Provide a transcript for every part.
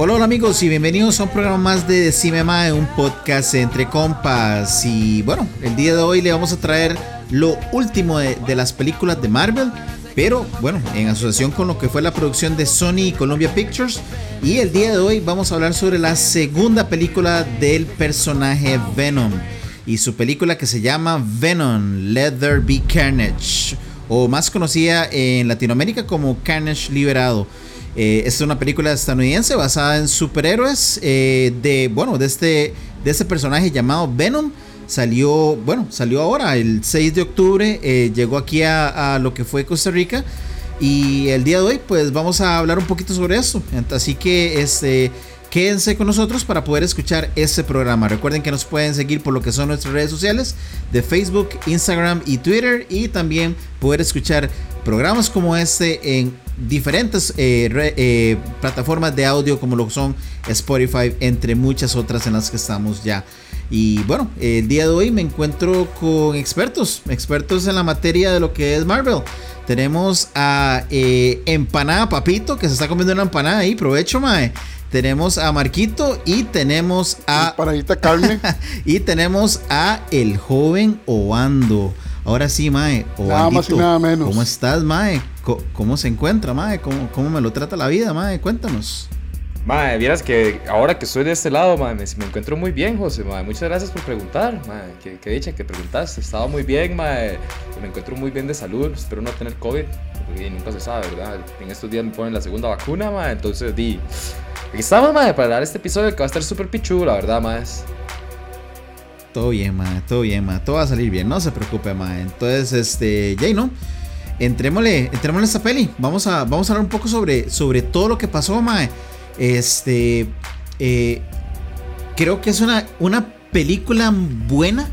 Hola, hola amigos y bienvenidos a un programa más de Decime un podcast entre compas. Y bueno, el día de hoy le vamos a traer lo último de, de, las películas de Marvel, pero bueno, en asociación con lo que fue la producción de Sony y Columbia Pictures. Y el día de hoy vamos a hablar sobre la segunda película del personaje Venom y su película que se llama Venom, Let There Be Carnage, o más conocida en Latinoamérica como Carnage Liberado. Eh, es una película estadounidense basada en superhéroes eh, de, bueno, de este, de este personaje llamado Venom. Salió, bueno, salió ahora, el 6 de octubre, eh, llegó aquí a, a, lo que fue Costa Rica. Y el día de hoy, pues vamos a hablar un poquito sobre eso. Así que, este, quédense con nosotros para poder escuchar este programa. Recuerden que nos pueden seguir por lo que son nuestras redes sociales de Facebook, Instagram y Twitter. Y también poder escuchar programas como este en diferentes eh, eh, plataformas de audio como lo son Spotify, entre muchas otras en las que estamos ya. Y bueno, el día de hoy me encuentro con expertos, expertos en la materia de lo que es Marvel. Tenemos a eh, Empanada Papito, que se está comiendo una empanada ahí, provecho, mae. Tenemos a Marquito y tenemos a. Paradita carne. y tenemos a el joven Obando. Ahora sí, Mae. Nada más y nada menos. ¿Cómo estás, Mae? ¿Cómo, cómo se encuentra, Mae? ¿Cómo, ¿Cómo, me lo trata la vida, Mae? Cuéntanos. Mae, vieras que ahora que estoy de este lado, mae, me, me, encuentro muy bien, José, mae. Muchas gracias por preguntar, mae. Qué, qué dicha que preguntaste. Estaba muy bien, mae. Me encuentro muy bien de salud. Espero no tener COVID, porque nunca se sabe, ¿verdad? En estos días me ponen la segunda vacuna, mae. Entonces, di. Estamos, mae, para dar este episodio que va a estar súper pichu, la verdad, mae. Todo bien, ma, todo bien, ma. Todo va a salir bien, no se preocupe, ma. Entonces, este, Jay, ¿no? Entrémosle, entrémosle a esta peli. Vamos a, vamos a hablar un poco sobre, sobre todo lo que pasó, ma. Este, eh, creo que es una, una película buena.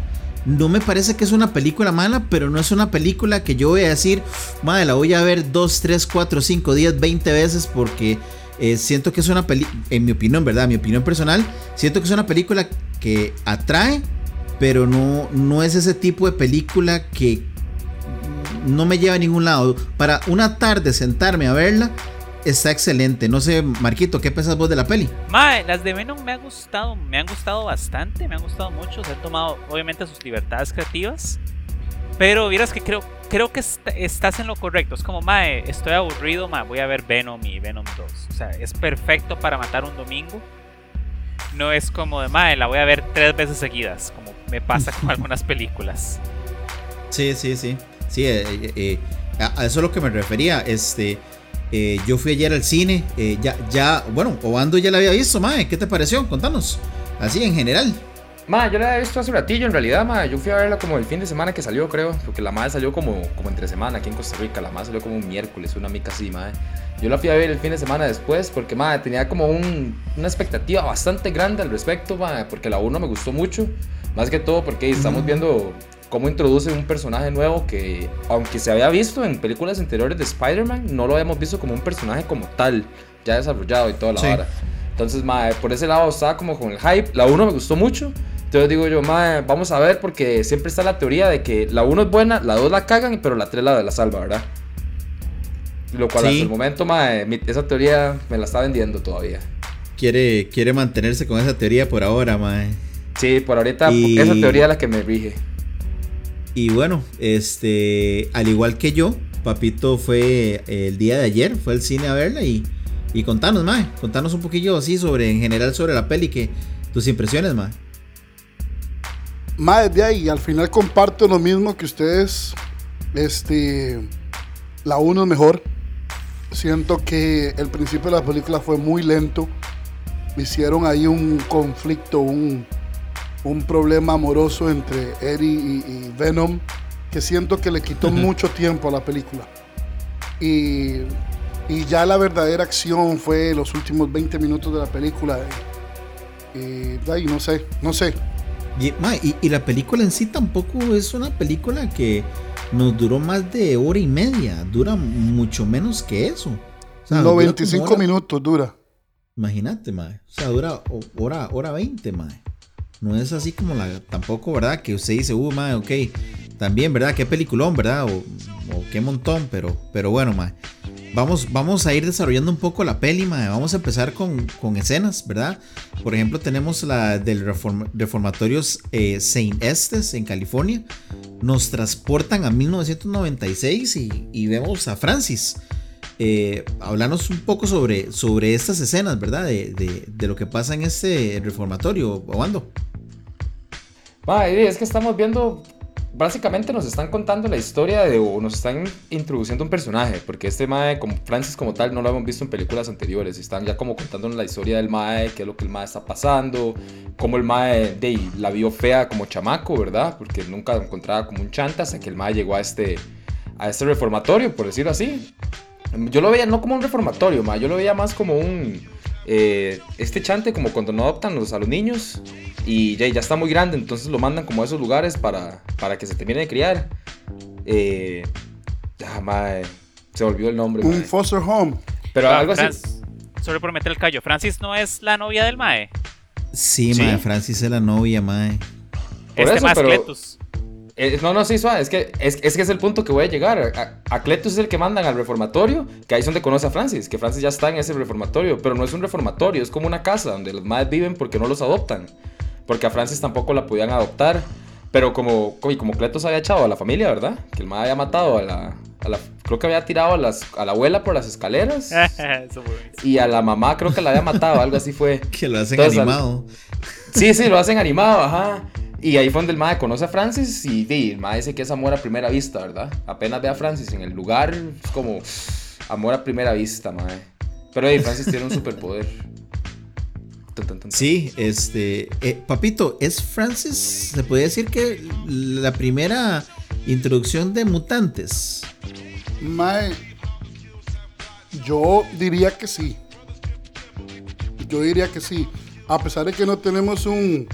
No me parece que es una película mala, pero no es una película que yo voy a decir, madre, la voy a ver 2, 3, 4, 5, 10, 20 veces porque eh, siento que es una película, en mi opinión, ¿verdad? Mi opinión personal, siento que es una película que atrae, pero no, no es ese tipo de película que no me lleva a ningún lado. Para una tarde sentarme a verla, está excelente. No sé, Marquito, ¿qué pensás vos de la peli? Mae, las de Venom me han gustado, me han gustado bastante, me han gustado mucho. Se han tomado, obviamente, sus libertades creativas. Pero vieras que creo, creo que est estás en lo correcto. Es como, mae, estoy aburrido, mae, voy a ver Venom y Venom 2. O sea, es perfecto para matar un domingo. No es como de, mae, la voy a ver tres veces seguidas, como me pasa con algunas películas. Sí, sí, sí. Sí, eh, eh, a, a eso es lo que me refería. Este, eh, yo fui ayer al cine. Eh, ya, ya, bueno, Obando ya la había visto, mae. ¿Qué te pareció? Contanos. Así en general. Ma, yo la había visto hace ratillo en realidad, ma. Yo fui a verla como el fin de semana que salió, creo. Porque la madre salió como, como entre semana aquí en Costa Rica. La madre salió como un miércoles, una mica así, madre. Yo la fui a ver el fin de semana después porque, madre, tenía como un, una expectativa bastante grande al respecto, madre. Porque la 1 me gustó mucho. Más que todo porque estamos viendo cómo introduce un personaje nuevo que, aunque se había visto en películas anteriores de Spider-Man, no lo habíamos visto como un personaje como tal, ya desarrollado y toda la Sí. vara. Entonces, mae, por ese lado estaba como con el hype. La 1 me gustó mucho. Entonces digo yo, mae, vamos a ver porque siempre está la teoría de que la 1 es buena, la 2 la cagan, pero la 3 la, la salva, ¿verdad? Lo cual Sí. hasta el momento, mi- esa teoría me la está vendiendo todavía. Quiere, quiere mantenerse con esa teoría por ahora, mae. Sí, por ahorita Y- esa teoría es la que me rige. Y bueno, este, al igual que yo, Papito fue eh, el día de ayer, fue al cine a verla y, y contanos, mae, contanos un poquillo así sobre, en general sobre la peli, que tus impresiones, mae. Más de ahí, al final comparto lo mismo que ustedes. Este. La 1 es mejor. Siento que el principio de la película fue muy lento. Hicieron ahí un conflicto, un, un problema amoroso entre Eddie y, y Venom que siento que le quitó mucho tiempo a la película. Y Y ya la verdadera acción fue los últimos 20 minutos de la película. De ahí no sé, no sé. Y, ma, y- y la película en sí tampoco es una película que nos duró más de hora y media. Dura mucho menos que eso. O sea, dura como 95 hora- minutos dura. Imagínate, mae. O sea, dura hora, hora 20, mae. No es así como la. Tampoco, ¿verdad? Que usted dice, uh, mae, ok. También, ¿verdad? Qué peliculón, ¿verdad? O, o qué montón, pero, pero bueno, mae. Vamos, vamos a ir desarrollando un poco la peli. Vamos a empezar con, con escenas, ¿verdad? Por ejemplo, tenemos la del reform- reformatorio eh, Saint Estes en California. Nos transportan a 1996 y, vemos a Francis eh, hablarnos un poco sobre, sobre estas escenas, ¿verdad? De, de- lo que pasa en este reformatorio, Obando. Es que estamos viendo, básicamente nos están contando la historia de, o nos están introduciendo un personaje, porque este Mae, como Francis como tal, no lo hemos visto en películas anteriores, están ya como contándonos la historia del Mae, qué es lo que el Mae está pasando, cómo el Mae de, la vio fea como chamaco, ¿verdad? Porque nunca lo encontraba como un chanta hasta que el Mae llegó a este, a este reformatorio, por decirlo así. Yo lo veía no como un reformatorio, Mae, yo lo veía más como un... eh, este chante como cuando no adoptan los, a los niños y ya, ya está muy grande, entonces lo mandan como a esos lugares para, para que se termine de criar. Eh, ah, mae, se volvió el nombre. Un foster home. Pero Ah, algo así. Franz- Solo por meter el callo. Francis no es la novia del Mae. Sí, Sí. mae, Francis es la novia, mae. Por este eso, más pero- Cletus. Eh, no, no, sí, suave. Es que es, es que es el punto que voy a llegar. A, a Cletus es el que mandan al reformatorio, que ahí es donde conoce a Francis, que Francis ya está en ese reformatorio, pero no es un reformatorio, es como una casa donde los madres viven porque no los adoptan. Porque a Francis tampoco la podían adoptar. Pero como, y como Cletus había echado a la familia, ¿verdad? Que el madre había matado a la, a la- Creo que había tirado a, las, a la abuela por las escaleras. Eso fue- y a la mamá creo que la había matado, algo así fue. Que lo hacen Entonces, al- animado. Sí, sí, lo hacen animado, ajá. Y ahí fue donde el mae conoce a Francis y, el mae dice que es amor a primera vista, ¿verdad? Apenas ve a Francis en el lugar, es como amor a primera vista, mae. Pero ahí Francis tiene un superpoder. Sí, este. eh, papito, ¿es Francis? ¿Se puede decir que la primera introducción de mutantes? Mae, yo diría que sí. Yo diría que sí. A pesar de que no tenemos un,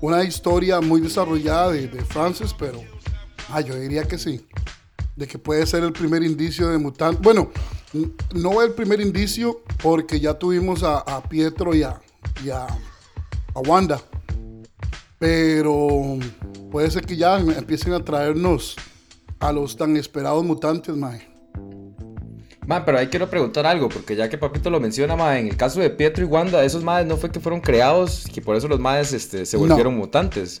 una historia muy desarrollada de, de Francis, pero ah, yo diría que sí. De que puede ser el primer indicio de mutante. Bueno, no el primer indicio porque ya tuvimos a, a Pietro y a, y a, a Wanda. Pero puede ser que ya empiecen a traernos a los tan esperados mutantes, mae. Pero ahí quiero preguntar algo, porque ya que Papito lo menciona, en el caso de Pietro y Wanda, esos madres no fue que fueron creados y que por eso los madres este, se No. volvieron mutantes.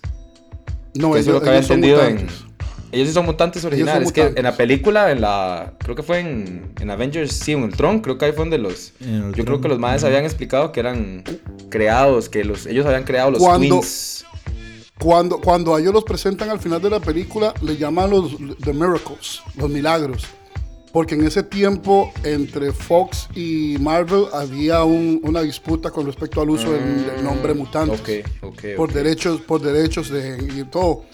No, Que eso es lo que había son entendido en. Ellos sí son mutantes son originales. Es que en la película, en la. Creo que fue en, en Avengers, sí, en Ultron, creo que ahí fue donde los. Yo creo que los madres habían explicado que eran creados, que los, ellos habían creado los Cuando- twins. Cuando, cuando a ellos los presentan al final de la película, le llaman los The Miracles, los milagros. Porque en ese tiempo, entre Fox y Marvel, había un- una disputa con respecto al uso del, del nombre mutante. Ok, ok. Por ok. derechos, por derechos de, y todo.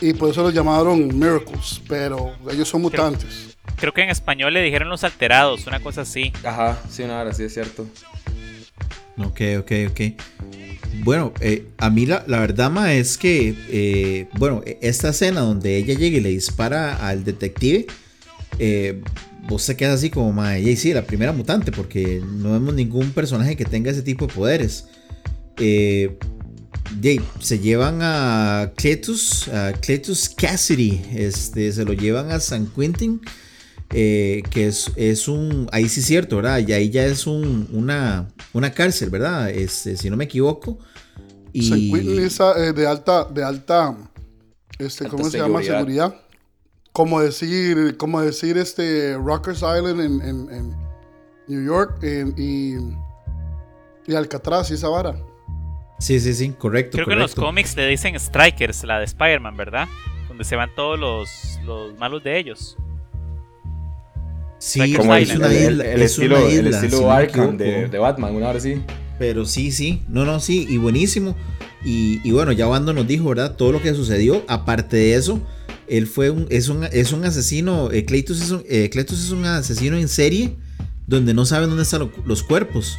Y por eso los llamaron Miracles, pero ellos son mutantes. Creo que en español le dijeron los alterados, una cosa así. Ajá, sí, no, ahora sí es cierto. Ok, ok, ok. Bueno, eh, a mí la, la verdad, ma, es que, eh, bueno, esta escena donde ella llega y le dispara al detective, eh, vos te quedas así como, ma, y sí, la primera mutante, porque no vemos ningún personaje que tenga ese tipo de poderes. Eh, de- se llevan a Cletus, a Cletus Cassidy, este, se lo llevan a San Quentin, eh, que es, es un, ahí sí es cierto, ¿verdad? Y ahí ya es un, una, una cárcel, ¿verdad? Este, si no me equivoco. Y San Quentin es eh, de alta, de alta, este, Alta ¿cómo se llama? seguridad. Como decir, como decir este Rockers Island en, en- en New York en- y, y Alcatraz y esa vara. sí, sí, sí, correcto. Creo que en los cómics le dicen Strikers, la de Spider-Man, ¿verdad? Donde se van todos los, los malos de ellos. Sí, Como el, es el- una el- isla, el es estilo, una el isla, estilo si Arkham de, de Batman, una hora sí. Pero sí, sí, no, no, sí, y buenísimo. Y, y bueno, ya Wando nos dijo, ¿verdad? Todo lo que sucedió. Aparte de eso, él fue un, es un, es un asesino, eh, Cletus, es un, eh, Cletus es un asesino en serie donde no saben dónde están los cuerpos.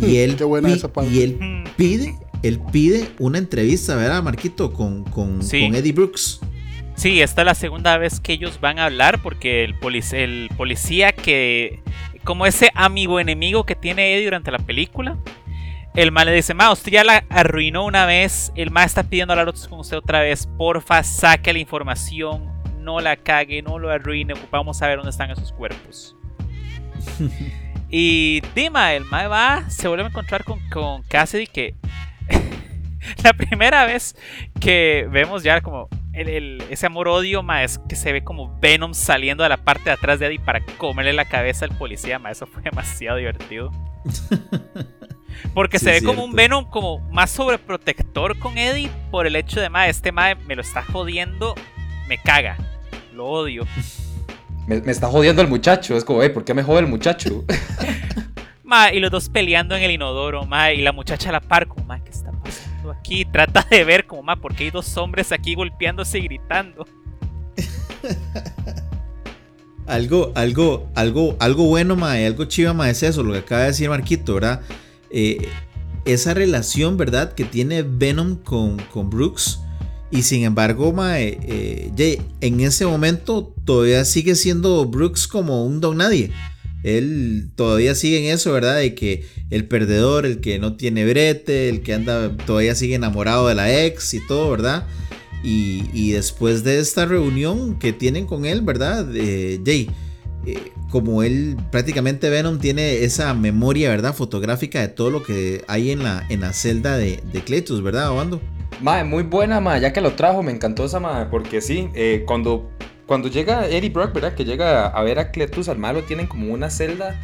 Y él, Qué buena esa parte. y él pide, él pide una entrevista, ¿verdad, Marquito? Con, con, Sí. con Eddie Brooks. Sí, esta es la segunda vez que ellos van a hablar porque el, polic- el policía que, como ese amigo enemigo que tiene Eddie durante la película, el mal le dice, ma, usted ya la arruinó una vez, el ma está pidiendo hablar con usted otra vez, porfa, saque la información, no la cague, no lo arruine, vamos a ver dónde están esos cuerpos. y Dima, el ma va, se vuelve a encontrar con, con Cassidy que la primera vez que vemos ya como el, el- ese amor-odio, ma, es que se ve como Venom saliendo de la parte de atrás de Eddie para comerle la cabeza al policía, ma, eso fue demasiado divertido. Porque Sí, se ve como un. Venom como más sobreprotector con Eddie por el hecho de, ma, este ma me lo está jodiendo, me caga, lo odio. Me, me está jodiendo el muchacho. Es como, hey, ¿por qué me jode el muchacho? Ma, y los dos peleando en el inodoro, ma, y la muchacha a la par, como, ma, ¿qué está pasando aquí? Trata de ver, como, ma, ¿por qué hay dos hombres aquí golpeándose y gritando? Algo, algo, algo, algo bueno, mae, algo chiva, mae, es eso, lo que acaba de decir Marquito, ¿verdad? Eh, esa relación, ¿verdad? Que tiene Venom con, con Brooks. Y sin embargo, mae, eh, ye- en ese momento todavía sigue siendo Brooks como un don nadie. Él todavía sigue en eso, ¿verdad? De que el perdedor, el que no tiene brete, el que anda, todavía sigue enamorado de la ex y todo, ¿verdad? Y, después de esta reunión que tienen con él, ¿verdad? Eh, Jay, eh, como él prácticamente Venom tiene esa memoria, ¿verdad? Fotográfica de todo lo que hay en la, en la celda de, de Cletus, ¿verdad, Obando? Mae, muy buena, mae. Ya que lo trajo, me encantó esa, mae. Porque sí, eh, cuando, cuando llega Eddie Brock, ¿verdad? Que llega a ver a Cletus, al mae lo tienen como una celda,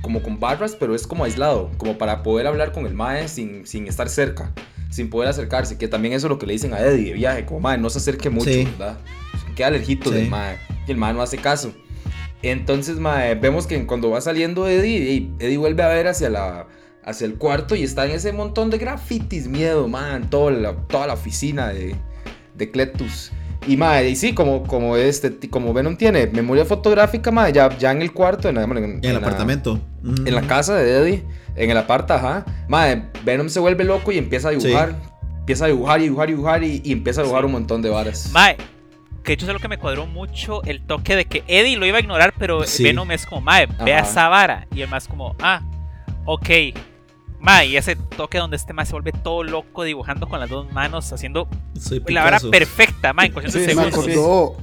como con barras, pero es como aislado. Como para poder hablar con el mae sin, sin estar cerca. Sin poder acercarse. Que también eso es lo que le dicen a Eddie de viaje. Como, mae, no se acerque mucho, Sí. ¿verdad? Queda lejito Sí. del mae. Y el mae no hace caso. Entonces, mae, vemos que cuando va saliendo Eddie, Eddie vuelve a ver hacia la hacia el cuarto y está en ese montón de grafitis, miedo, man, toda la, toda la oficina de, de Cletus. Y, mae, y sí, como, como, este, como Venom tiene memoria fotográfica, mae, ya, ya en el cuarto, en, en- En el la- apartamento. Mm. en la casa de Eddie, en el aparta, ajá. Mae, Venom se vuelve loco y empieza a dibujar. Empieza a dibujar y dibujar y dibujar y, y empieza a dibujar Sí. un montón de varas. Mae, que de hecho es lo que me cuadró mucho el toque de que Eddie lo iba a ignorar, pero Sí. Venom es como, mae, ve a esa vara. Y el más como, ah, ok. Mae, y ese toque donde este mae se vuelve todo loco dibujando con las dos manos, haciendo la vara perfecta, mae, en cuestión de Sí, Me segundos. sí. acordó,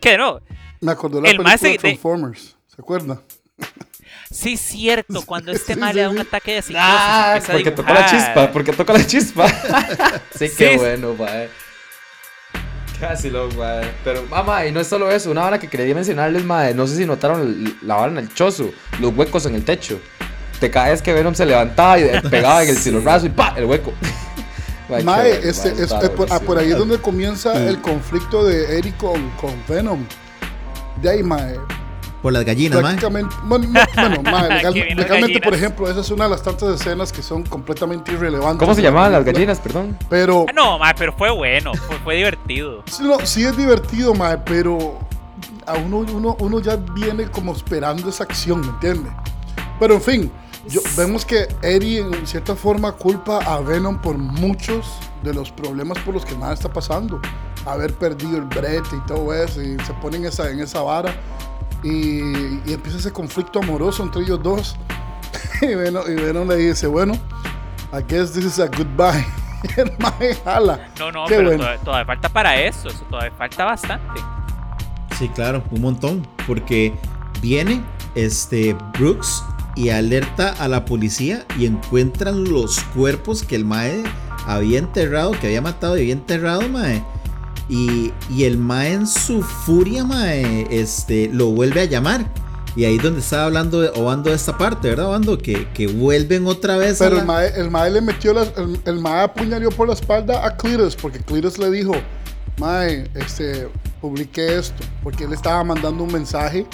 Que no, me acordó la El película más de- de- Transformers. ¿Se acuerda? sí cierto, cuando este sí, le da sí. un ataque de psicosis, Ah, porque tocó la chispa, porque tocó la chispa. sí, qué Sí. bueno, mae. Casi lo, mae. Pero, mamá, y no es solo eso, una vara que quería mencionarles, mae. No sé si notaron la vara en el chozo, los huecos en el techo. Te caes que Venom se levantaba y pegaba en el cilorazo y ¡pa! el hueco. Bueno, este, es- por, ah, por ahí es donde comienza el conflicto de Eric con, con Venom. De ahí, mae. Por las gallinas, man. Prácticamente, bueno, no, bueno, legal- legalmente, por ejemplo, esa es una de las tantas escenas que son completamente irrelevantes. ¿Cómo se llamaban las gallinas, perdón? Pero, Ah, No, mae, pero fue bueno, fue, fue divertido. sí, no, sí es divertido, mae, pero a uno, uno, uno ya viene como esperando esa acción, ¿me entiende? Pero en fin, yo- vemos que Eddie en cierta forma culpa a Venom por muchos de los problemas por los que nada está pasando. Haber perdido el brete y todo eso, y se ponen esa, en esa vara. Y, y empieza ese conflicto amoroso entre ellos dos. y, Venom, y Venom le dice, bueno, I guess this is a goodbye. Y el mae jala. No, no, Qué pero bueno. todavía, todavía falta para eso, eso todavía falta bastante. Sí, claro, un montón. Porque viene este Brooks y alerta a la policía y encuentran los cuerpos que el Mae había enterrado, que había matado y había enterrado, Mae. Y, y el Mae en su furia, Mae, este, lo vuelve a llamar. Y ahí es donde estaba hablando de, Obando de esta parte, ¿verdad, Obando? Que, que vuelven otra vez a Pero la- el mae, el mae le metió las, el, el mae apuñaló por la espalda a Cletus porque Cletus le dijo, mae, este, publiqué esto porque él estaba mandando un mensaje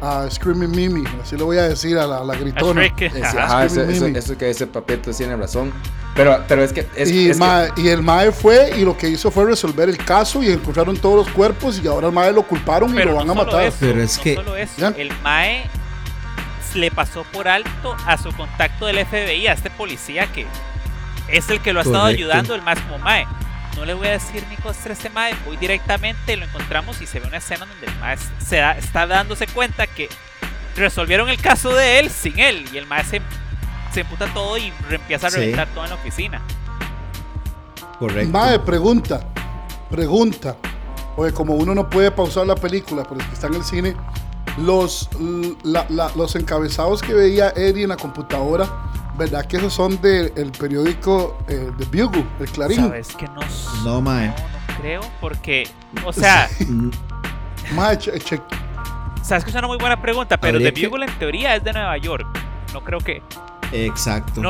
a Screaming Mimi, así le voy a decir a la, a la gritona. Ajá. ajá, eso, eso, eso que ese papito tiene razón. Pero, pero es que. Es, y, es que- mae- y el mae fue y lo que hizo fue resolver el caso y encontraron todos los cuerpos y ahora el mae lo culparon y Pero lo van no a matar. eso, Pero es no que- solo eso, ¿Ya? el Mae le pasó por alto a su contacto del FBI, a este policía que es el que lo ha estado ayudando, el más como Mae. No le voy a decir ni cosas a este Mae, voy directamente, lo encontramos y se ve una escena donde el Mae se está dándose cuenta que resolvieron el caso de él sin él y el Mae se, se emputa todo y empieza a reventar todo en la oficina. Correcto. Mae, pregunta, pregunta. Oye, como uno no puede pausar la película, pero es que está en el cine, los, los encabezados que veía Eddie en la computadora, ¿verdad que esos son del periódico eh, de Bugle, el Clarín? Sabes que no. No, mae. No, no creo, porque, o sea. mae, che, Sabes que es una muy buena pregunta, pero The Bugle en teoría es de Nueva York. No creo que. Exacto.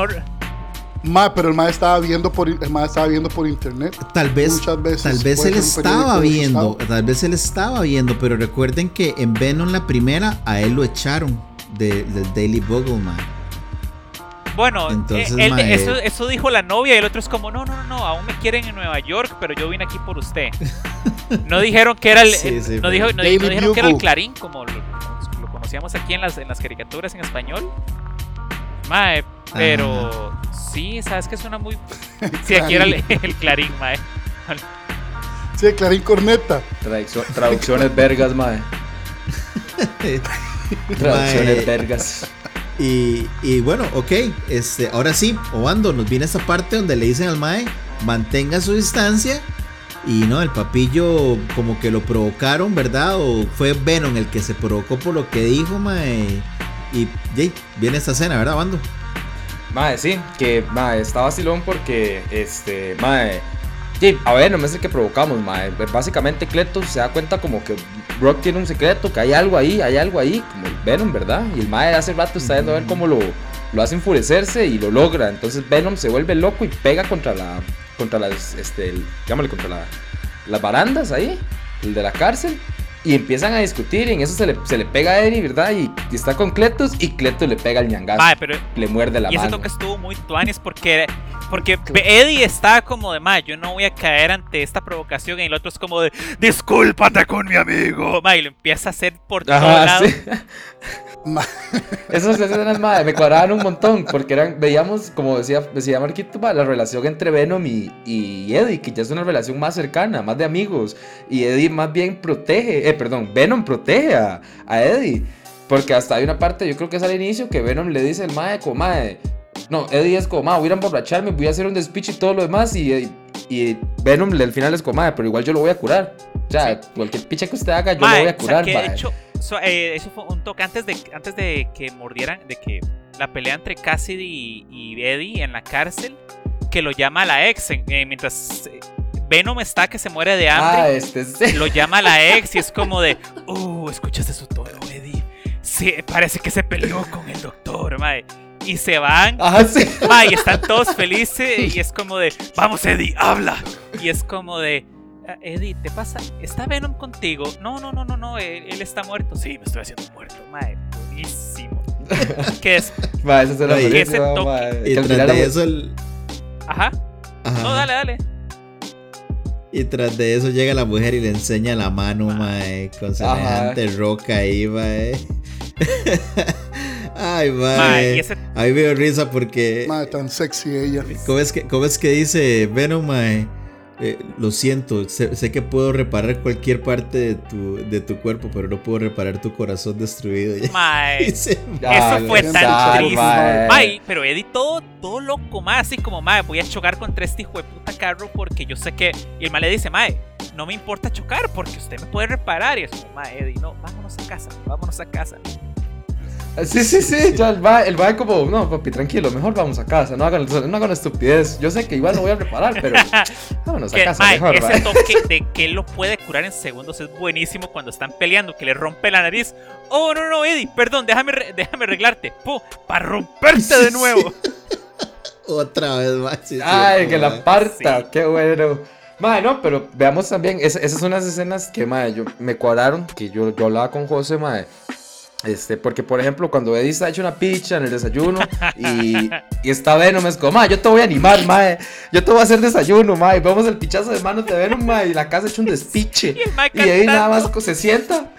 Ma, pero el ma estaba viendo por el estaba viendo por internet. Tal vez tal vez él estaba viendo, tal vez él estaba viendo, pero recuerden que en Venom la primera a él lo echaron del Daily Bugle, man. Bueno, Entonces, eh, eso, eso, dijo la novia y el otro es como, no, no, no, no, aún me quieren en Nueva York, pero yo vine aquí por usted. no dijeron que era el, no, dijo, no, dijeron que era el Clarín, como lo, conocíamos aquí en las, en las caricaturas en español. Mae, pero sí, sabes que suena muy. Sí, aquí era el, Clarín, mae. Sí, Clarín Corneta. traducciones vergas, mae. traducciones vergas. Y, bueno, ok, este, ahora sí, Obando, nos viene esta parte donde le dicen al Mae, mantenga su distancia. Y no, el papillo como que lo provocaron, ¿verdad? O fue Venom el que se provocó por lo que dijo, Mae. Y viene esta escena, ¿verdad, Bando? Mae, sí, que mae, está vacilón porque, este, mae, sí, a ver, no es el que provocamos, mae. Básicamente, Cleto se da cuenta como que Brock tiene un secreto, que hay algo ahí, hay algo ahí, como el Venom, ¿verdad? Y el mae hace rato está viendo a ver cómo lo, lo hace enfurecerse y lo logra. Entonces Venom se vuelve loco y pega contra la, contra las, este, llámale, contra la, las barandas ahí, el de la cárcel. Y empiezan a discutir y en eso se le, se le pega a Eddie, ¿verdad? Y, está con Cletus y Cletus le pega al ñangazo. pero le muerde la mano. Y ese toque estuvo muy tuanis porque, porque Eddie está como de, ma, yo no voy a caer ante esta provocación. Y el otro es como de, discúlpate con mi amigo. Ma, y lo empieza a hacer por todos lados. Esas escenas me cuadraban un montón porque eran, veíamos, como decía, decía Marquito, la relación entre Venom y, y, Eddie, que ya es una relación más cercana, más de amigos. Y Eddie más bien protege, eh, perdón, Venom protege a, a Eddie. Porque hasta hay una parte, yo creo que es al inicio, que Venom le dice al mae, como mae, no, Eddie es como, mae, voy a emborracharme, voy a hacer un despiche y todo lo demás. Y, y Venom al final es como, mae, pero igual yo lo voy a curar. O sea, cualquier picha que usted haga, yo lo voy a curar, eh, eso fue un toque antes de, antes de que mordieran, de que la pelea entre Cassidy y, Eddie en la cárcel, que lo llama a la ex, eh, mientras eh, Venom está que se muere de hambre, ah, este lo llama a la ex y es como de, uh, escuchaste su tono, Eddie. Sí, parece que se peleó con el doctor, mae. Y se van. Ah, sí. y están todos felices. Y es como de, vamos, Eddie, habla. Y es como de, Ah, Eddie, ¿te pasa? ¿Está Venom contigo? No, no, no, no, no, él, está muerto. Sí, me estoy haciendo muerto. Mae, buenísimo. ¿Qué es? Mae, eso se lo. Y tras de eso el... Ajá. Ajá. No, dale, dale. Y tras de eso llega la mujer y le enseña la mano, mae, con semejante roca ahí, mae. Ay, mae. Ese... A mí me dio risa porque. Mae, tan sexy ella. ¿Cómo es que, cómo es que dice Venom, mae? Eh, lo siento, sé, que puedo reparar cualquier parte de tu, de tu cuerpo, pero no puedo reparar tu corazón destruido. eso fue tan triste. pero Eddie todo, todo loco, más así como, mae, voy a chocar contra este hijo de puta carro porque yo sé que... Y el mae le dice, mae, no me importa chocar porque usted me puede reparar. Y es como, mae, Eddie, no, vámonos a casa, vámonos a casa. Sí, sí, sí, ya el va, el va como, no, papi, tranquilo, mejor vamos a casa, no hagan, no hagan estupidez. Yo sé que igual lo voy a preparar, pero vámonos a casa, mejor, Ese toque de que él lo puede curar en segundos es buenísimo cuando están peleando, que le rompe la nariz. Oh, no, no, Eddie, perdón, déjame, déjame arreglarte. para romperte de nuevo. Otra vez más. Ay, que la parta, qué bueno. Madre, no, pero veamos también, esas son unas escenas que, madre, yo, me cuadraron, que yo, yo hablaba con José, madre este, porque, por ejemplo, cuando Eddie está hecho una picha en el desayuno y, y está Venom, es como, yo te voy a animar, mae. Yo te voy a hacer desayuno, mae. Vamos el pichazo de manos de Venom, mae. Y la casa hecho un despiche. y, ahí nada más se sienta.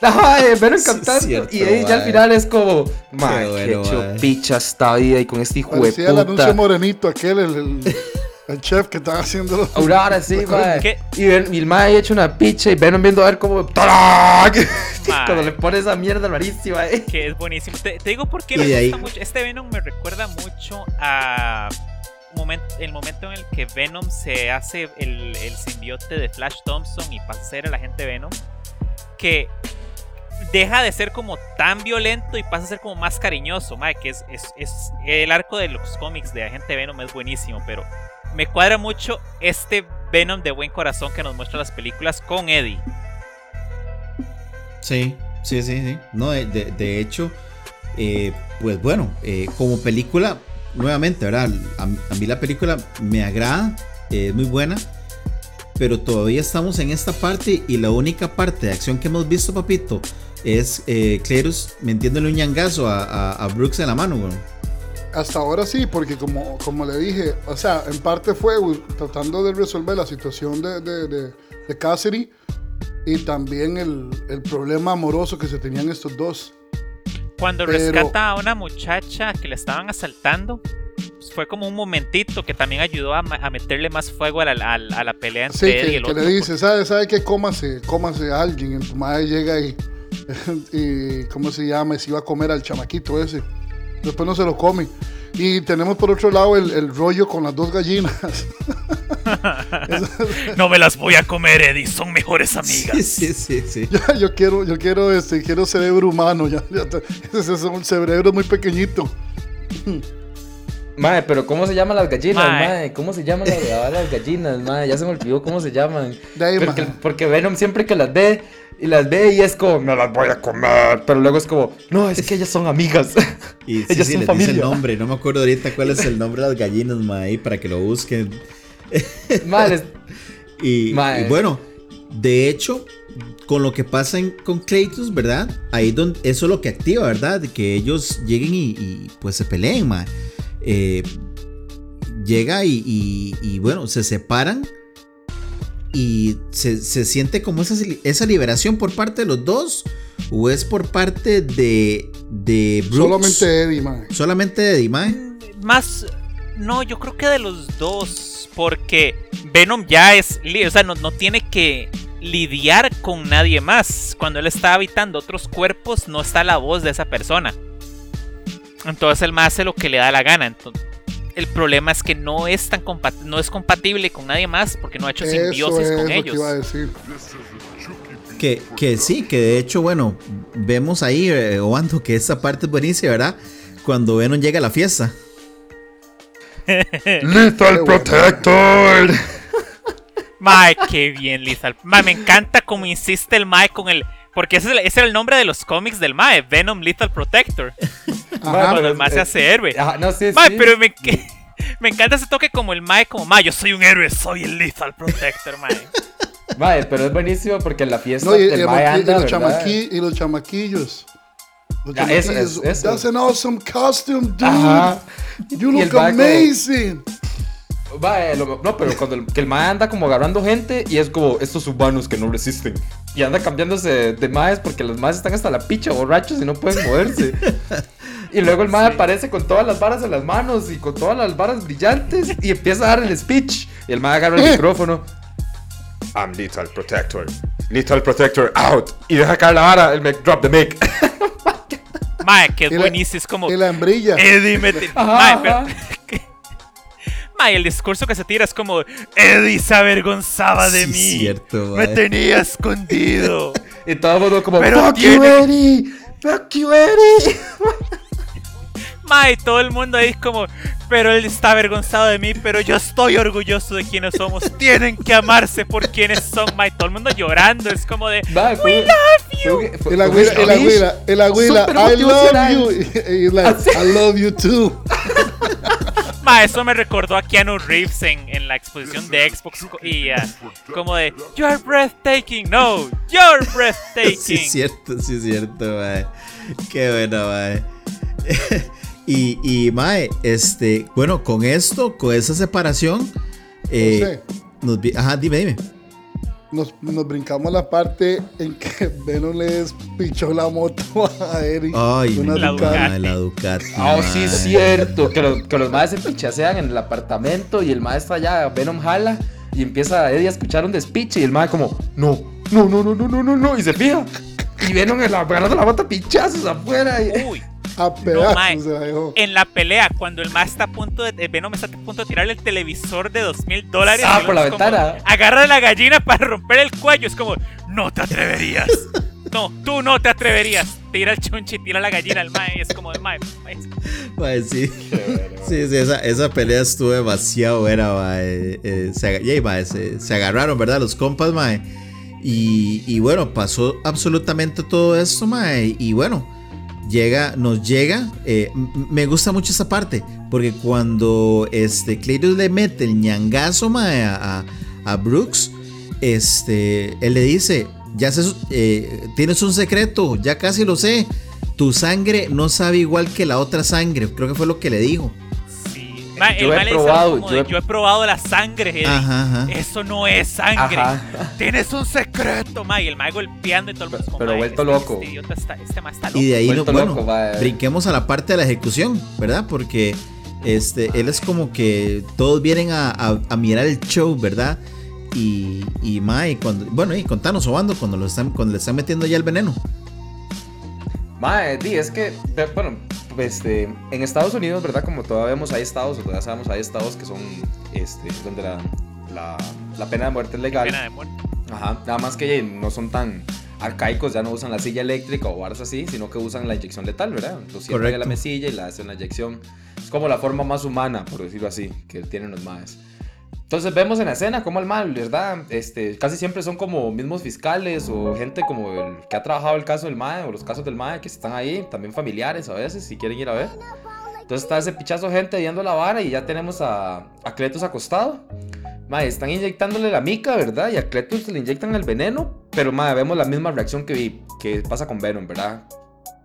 Ajá, eh, Venom Sí, cantando. cierto, y ahí ya al mae. final es como, mae, Qué qué bueno, hecho mae. picha esta vida y con este hijo de Parecía el anuncio puta. morenito, aquel, el, el, el chef que estaba haciendo los... Aurora, sí, mae. Y, Ven- y el mae hecho una picha y Venom viendo a ver. Mae. Cuando le pone esa mierda rarísima, eh. Que es buenísimo. Te, te digo por qué me gusta ahí- mucho. Este Venom me recuerda mucho a el momento en el que Venom se hace el, el simbiote de Flash Thompson y pasa a ser el agente Venom. Que deja de ser como tan violento y pasa a ser como más cariñoso. mae, que es, es- es- el arco de los cómics de agente Venom es buenísimo, pero me cuadra mucho este Venom de buen corazón que nos muestra las películas con Eddie. Sí, sí, sí, sí. No, de, de- hecho, eh, pues bueno, eh, como película, nuevamente, ¿verdad? A, mí la película me agrada, eh, es muy buena, pero todavía estamos en esta parte y la única parte de acción que hemos visto, papito, es eh, Clerus metiéndole un ñangazo a, a- a Brooks en la mano, güey. Hasta ahora sí, porque como, como le dije, o sea, en parte fue tratando de resolver la situación de, de, de, de Cassidy y también el, el problema amoroso que se tenían estos dos. Cuando Pero- rescata a una muchacha que le estaban asaltando, pues, fue como un momentito que también ayudó a, a meterle más fuego a la, a a la pelea entre Sí, él y que, el que otro. le dice, ¿sabe, sabe qué? Cómase, cómase a alguien. Y tu madre llega y, y, ¿cómo se llama? Y se iba a comer al chamaquito ese. Después no se lo come. Y tenemos por otro lado el, el rollo con las dos gallinas. No me las voy a comer, Eddie, son mejores amigas. Sí, sí, sí, yo quiero, yo quiero, este, quiero cerebro humano. Ya, ya ese es un cerebro muy pequeñito. Mae, pero ¿cómo se llaman las gallinas, Mae. mae? ¿Cómo se llaman las, las gallinas, mae? Ya se me olvidó cómo se llaman. De ahí, porque, mae. porque Venom siempre que las ve y las ve y es como, me las voy a comer. Pero luego es como, no, es que ellas son amigas. Y sí, Ellas sí, son les dice el familia. nombre. No me acuerdo ahorita cuál es el nombre de las gallinas, ma, ahí para que lo busquen. mae, Y, Mae. y bueno, de hecho, con lo que pasa en, con Claytus, ¿verdad? Ahí donde eso es lo que activa, ¿verdad? De que ellos lleguen y, y, pues se peleen, ma. Eh, llega y, y- y, bueno, se separan y se, se siente como esa, esa liberación por parte de los dos o es por parte de, de Brooks? Solamente Eddie, mae. Solamente de Dimae. Más, no, yo creo que de los dos, porque Venom ya es, o sea, no, no tiene que lidiar con nadie más. Cuando él está habitando otros cuerpos, no está la voz de esa persona. Entonces él más hace lo que le da la gana. Entonces, el problema es que no es tan compa- no es compatible con nadie más porque no ha hecho Eso simbiosis es con lo que ellos. iba a decir. Que, que sí, que de hecho, bueno, vemos ahí, eh, Obando, que esa parte es buenísima, ¿verdad? Cuando Venom llega a la fiesta. Lethal Protector. Mae, qué bien, Lethal. Mae, me encanta como insiste el Mae con el. Porque ese, es el- ese era el nombre de los cómics del Mae, Venom Lethal Protector. Ajá. Cuando el Mae se hace héroe. Ajá, no, sí, Mae, sí. pero me, me encanta ese toque como el Mae, como Mae, yo soy un héroe, soy el Lethal Protector, Mae. Mae, pero es buenísimo porque en la fiesta No, y, el y- mae y anda, los ¿verdad? chamaqui- y los chamaquillos. Los Ya, eso, chamaquillos. eso, eso. That's an awesome costume, dude. Ajá. You Y look amazing. Mae, lo- no, pero cuando el, que el mae anda como agarrando gente y es como estos humanos que no resisten. Y anda cambiándose de maes porque los maes están hasta la picha borrachos y no pueden moverse. Y luego el mae aparece con todas las varas en las manos y con todas las varas brillantes y empieza a dar el speech. Y el mae agarra el micrófono. I'm Lethal Protector. Lethal Protector out. Y deja caer la vara, el mic, drop the mic. Mae, que es buenísimo, es como. Y la hembrilla. Eddie me ti- Ajá, Mae, pero-. Mae, el discurso que se tira es como Eddie se avergonzaba de Sí, mí. cierto, me mae. tenía escondido. Y todo el mundo como, Pero fuck you, Eddie. Fuck you, Eddie. Mae, todo el mundo ahí es como, pero él está avergonzado de mí, pero yo estoy orgulloso de quienes somos. Tienen que amarse por quienes son, Mae. Todo el mundo llorando, es como de, Mae, fue- fue- fue- Y la fue güila, un y la speech güila, y la güila, súper I love you. Y like. I love you too. Ma, eso me recordó a Keanu Reeves en, en la exposición de Xbox y ah, como de You're breathtaking, no, you're breathtaking. Sí, es cierto, sí, es cierto, mae. Qué bueno, mae. Y, y, mae, este, bueno, con esto, con esa separación, eh, nos vi- ajá, dime, dime. nos, nos brincamos la parte en que Venom le despichó la moto a Eric. Ay, Una la Ducati. mae, la Ducati. Oh, sí, es cierto. Que, lo- que los madres se pichasean en el apartamento y el maestro allá, Venom jala y empieza Eddie a escuchar un despiche y el madre como, no, no, no, no, no, no, no, no, y se fija. Y Venom agarrando la bota pichazos afuera. y- Uy, A pedazos mae. se la dejó. en la pelea, cuando el más está a punto de. Venom está a punto de tirarle el televisor de dos mil dólares. Ah, por la como, ventana. Agarra la gallina para romper el cuello. Es como, no te atreverías. No, tú no te atreverías. Tira el chunchi, tira la gallina al mae. Es como de mae. mae, sí. Sí, sí, esa, esa pelea estuvo demasiado buena, mae. Eh, se, mae, se, se agarraron, ¿verdad? Los compas, mae. Y, y bueno, pasó absolutamente todo esto, mae. Y bueno, llega, nos llega. eh, me gusta mucho esa parte. Porque cuando este Cletus le mete el ñangazo, a, a- Brooks, este, él le dice, ya eh, tienes un secreto, ya casi lo sé. Tu sangre no sabe igual que la otra sangre. Creo que fue lo que le dijo. Mae, Yo el he probado, como yo de, he- yo he probado la sangre. Eddie. Ajá, ajá. Eso no es sangre. Ajá. Tienes un secreto, mae. Y el mae golpeando y todo el mundo Pero "Mae, vuelto este- loco". Este idiota está, este mae está loco. Y de ahí, Vuelto bueno, loco, mae. brinquemos a la parte de la ejecución, ¿verdad? Porque este, él es como que todos vienen a, a- a mirar el show, ¿verdad? Y, y mae, cuando, bueno, y contanos, Obando, cuando, lo están, cuando le están metiendo ya el veneno. Mae, di, es que, de- bueno, este, en Estados Unidos, ¿verdad? Como todavía vemos, hay estados, o todavía sabemos, hay estados que son, este, donde la, la, la pena de muerte es legal. Pena de muerte. Ajá, nada más que no son tan arcaicos, ya no usan la silla eléctrica o barras así, sino que usan la inyección letal, ¿verdad? Lo sientan en la mesilla y la hacen la inyección. Es como la forma más humana, por decirlo así, que tienen los maes. Entonces vemos en la escena como el mal, ¿verdad? Este, casi siempre son como mismos fiscales o gente como el que ha trabajado el caso del MAE o los casos del MAE que están ahí, también familiares a veces, si quieren ir a ver. Entonces está ese pichazo gente viendo la vara y ya tenemos a, a Cletus acostado. Mae, están inyectándole la mica, ¿verdad? Y a Cletus le inyectan el veneno. Pero, mae, vemos la misma reacción que, que pasa con Venom, ¿verdad?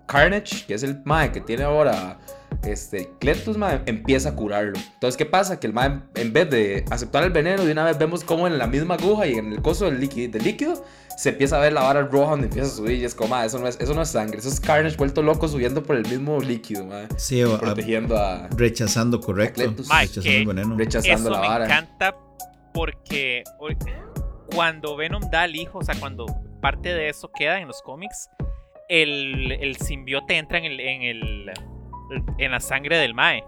Carnage, que es el mae que tiene ahora este, Cletus, mae, empieza a curarlo. Entonces, ¿qué pasa? Que el mae, en vez de aceptar el veneno, de una vez vemos como en la misma aguja y en el coso del líquido, del líquido se empieza a ver la vara roja donde empieza a subir y es como, mae, eso no es, eso no es sangre, eso es Carnage vuelto loco subiendo por el mismo líquido, mae, Sí, a- a- protegiendo a... rechazando, correcto. Cletus. Mae, Rechazando que- el veneno. rechazando Eso la me vara. encanta porque cuando Venom da al hijo, o sea, cuando parte de eso queda en los cómics, el, el simbiote entra en el, en el en la sangre del Mae.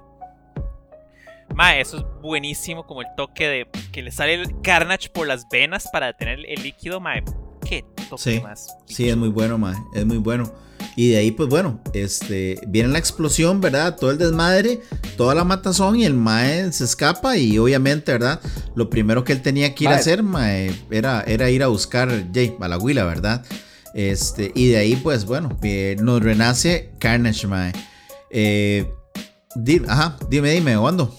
Mae, eso es buenísimo, como el toque de que le sale el Carnage por las venas para detener el líquido, Mae. Qué toque Sí, más. Sí, es muy bueno, mae, es muy bueno. Y de ahí, pues bueno, este, viene la explosión, ¿verdad? Todo el desmadre, toda la matazón y el mae se escapa y obviamente, ¿verdad? Lo primero que él tenía que ir a hacer, mae, era, era ir a buscar Jay a la huila, ¿verdad? Este, y de ahí, pues bueno, eh, nos renace Carnage, mae. Eh, di- ajá, dime, dime, ¿cuándo?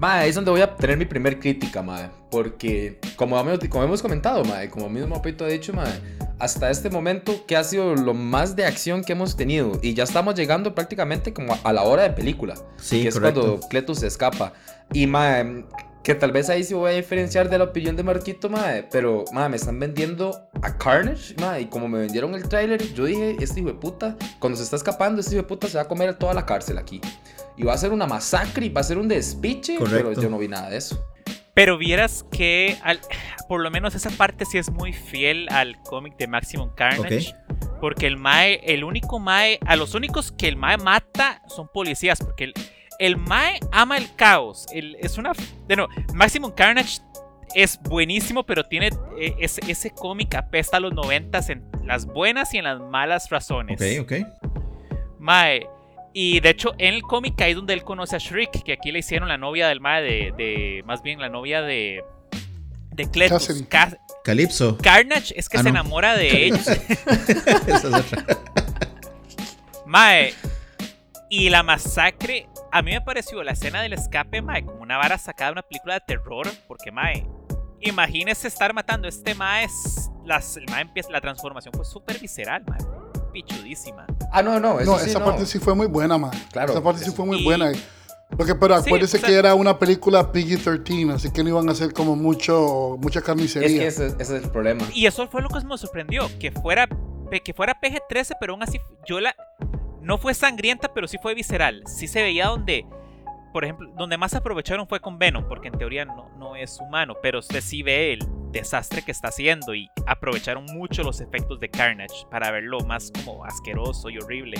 Ahí es donde voy a tener mi primer crítica, mae. Porque, como hemos, como hemos comentado, mae, como mismo Pito ha dicho, mae, hasta este momento, que ha sido lo más de acción que hemos tenido. Y ya estamos llegando prácticamente como a, la hora de película. Sí, que es correcto. cuando Cletus se escapa. Y, mae, que tal vez ahí sí voy a diferenciar de la opinión de Marquito, mae. Pero, mae, me están vendiendo a Carnage, mae. Y como me vendieron el tráiler, yo dije, este hijo de puta, cuando se está escapando, este hijo de puta se va a comer toda la cárcel aquí. Y va a ser una masacre y va a ser un despiche, Correcto. pero yo no vi nada de eso. Pero vieras que al- por lo menos esa parte sí es muy fiel al cómic de Maximum Carnage. Porque el Mae, el único Mae, a los únicos que el Mae mata son policías. Porque el, el Mae ama el caos. El- es una. Bueno, Maximum Carnage es buenísimo, pero tiene eh, ese, ese cómic apesta a los noventas en las buenas y en las malas razones. Ok, ok. Mae. Y de hecho, en el cómic ahí donde él conoce a Shriek, que aquí le hicieron la novia del Mae de. de- más bien la novia de. de Cletus. Ca- Calypso. Carnage es que Ah, se no. enamora de ellos. Esa es otra. Mae. Y la masacre, a mí me pareció la escena del escape, Mae, como una vara sacada de una película de terror. Porque, Mae, imagínese estar matando a este Mae. es- Las, mae empieza, la transformación fue súper visceral, Mae. Pichudísima. Ah, no, no, eso No, sí, esa no. parte sí fue muy buena, man. Claro, Esa parte sí fue muy y- buena. Porque, pero Sí, acuérdese o sea- que era una película PG-13, así que no iban a hacer como mucho, mucha Es carnicería. que ese, ese es el problema. Y eso fue lo que me sorprendió, que fuera, que fuera PG-13, pero aún así yo la... No fue sangrienta, pero sí fue visceral. Sí se veía donde, por ejemplo, donde más aprovecharon fue con Venom, porque en teoría no, no es humano, pero usted sí ve el desastre que está haciendo y aprovecharon mucho los efectos de Carnage para verlo más como asqueroso y horrible.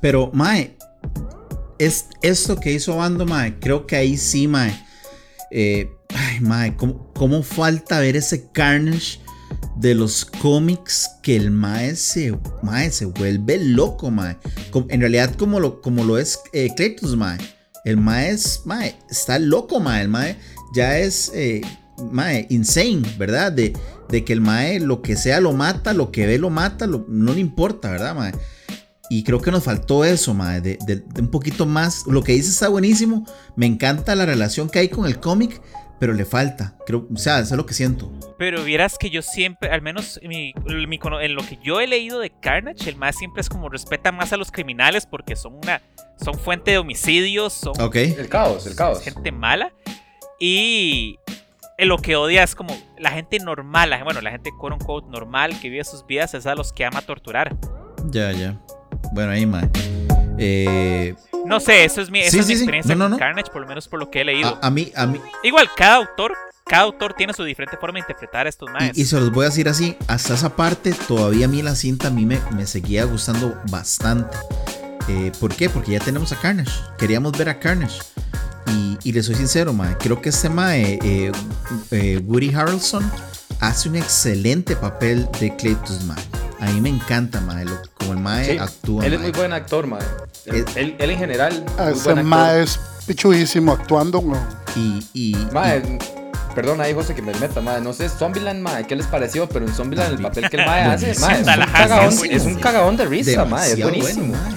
Pero, Mae, es esto que hizo Bando, Mae, creo que ahí sí, Mae. eh, ay, Mae, ¿cómo, cómo falta ver ese Carnage de los cómics que el Mae se, mae, se vuelve loco, Mae. En realidad, como lo, como lo es eh. El Mae es, está loco, Mae. El Mae ya es, eh, Mae, insane, ¿verdad? De, de que el Mae lo que sea lo mata, lo que ve lo mata, no le importa, ¿verdad, Mae? Y creo que nos faltó eso, mae, de un poquito más. Lo que dice está buenísimo. Me encanta la relación que hay con el cómic, pero le falta. Creo, o sea, eso es lo que siento. Pero vieras que yo siempre, al menos en, mi- en mi en lo que yo he leído de Carnage, el más siempre es como respeta más a los criminales porque son una son fuente de homicidios, son Ok. El caos, el caos. gente mala. Y en lo que odia es como la gente normal, la- bueno, la gente quote unquote normal que vive sus vidas es a los que ama torturar. Ya, ya. Bueno, ahí, mae. Eh, No sé, eso es mi, esa Sí, es mi sí, sí. experiencia No, no, con. Carnage, por lo menos por lo que he leído. a, a mí, a mí, Igual, cada autor, cada autor tiene su diferente forma de interpretar a estos maes. y, y se los voy a decir así, hasta esa parte, todavía a mí la cinta a mí me, me seguía gustando bastante. Eh, ¿Por qué? Porque ya tenemos a Carnage. Queríamos ver a Carnage. Y, y le soy sincero, mae, creo que este mae, eh, Woody Harrelson, hace un excelente papel de Cletus, mae. A mí me encanta, mae, lo- como el mae Sí, actúa. él es mae. muy buen actor, mae. Él, Es- él- él en general, Ese mae es pichuísimo actuando. ¿no? Y, y, Mae, perdón ahí, José, que me meta, mae. No sé, Zombieland, mae, ¿qué les pareció? Pero en Zombieland el papel que el mae hace, mae, es un, cagadón, es un cagadón de y risa, mae, es buenísimo. bueno, mae.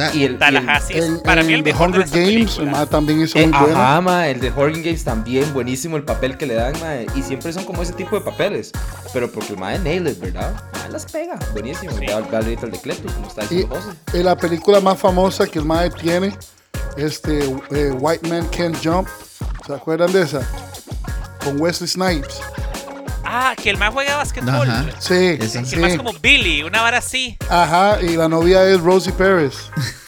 Sea, y el, y el- Tallahassee es En, para mí el The mejor de Hunger Games, el mae también hizo eh, muy bueno. ajá, el de Horgan Games también buenísimo el papel que le dan. Y siempre son como ese tipo de papeles. Pero porque el mae nail it, ¿verdad? Mae las pega, buenísimo. Sí. Ahorita el de Cletus, como está Y diciendo José. en la película más famosa que el mae tiene, este eh, White Man Can't Jump. ¿Se acuerdan de esa? Con Wesley Snipes. Ah, que el mae juega basquetbol. Ajá. Sí. Que sí. el es como Billy, una vara así. Ajá, y la novia es Rosie Perez.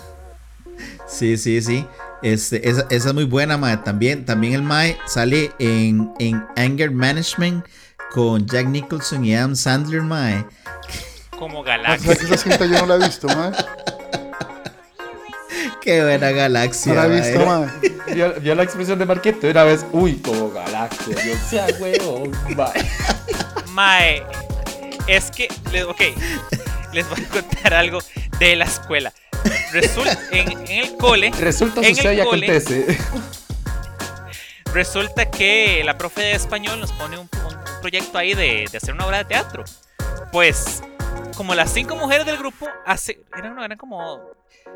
Sí, sí, sí. Este, esa, esa es muy buena, mae. También, también el mae sale en, en Anger Management con Jack Nicholson y Adam Sandler, mae. Como O sea, Galaxia. que esa cinta yo no la he visto, mae. Qué buena galaxia. No la he mae. visto, mae. Vio, vio la expresión de Marquito una vez, uy, como galaxia. Yo, sea huevo, mae. Mae, es que, ok, les voy a contar algo de la escuela. Resulta, en, en el cole, Resulta, En sucede el y cole- acontece. resulta que la profe de español nos pone un, proyecto ahí de, de hacer una obra de teatro. Pues, como las cinco mujeres del grupo hace, eran, eran como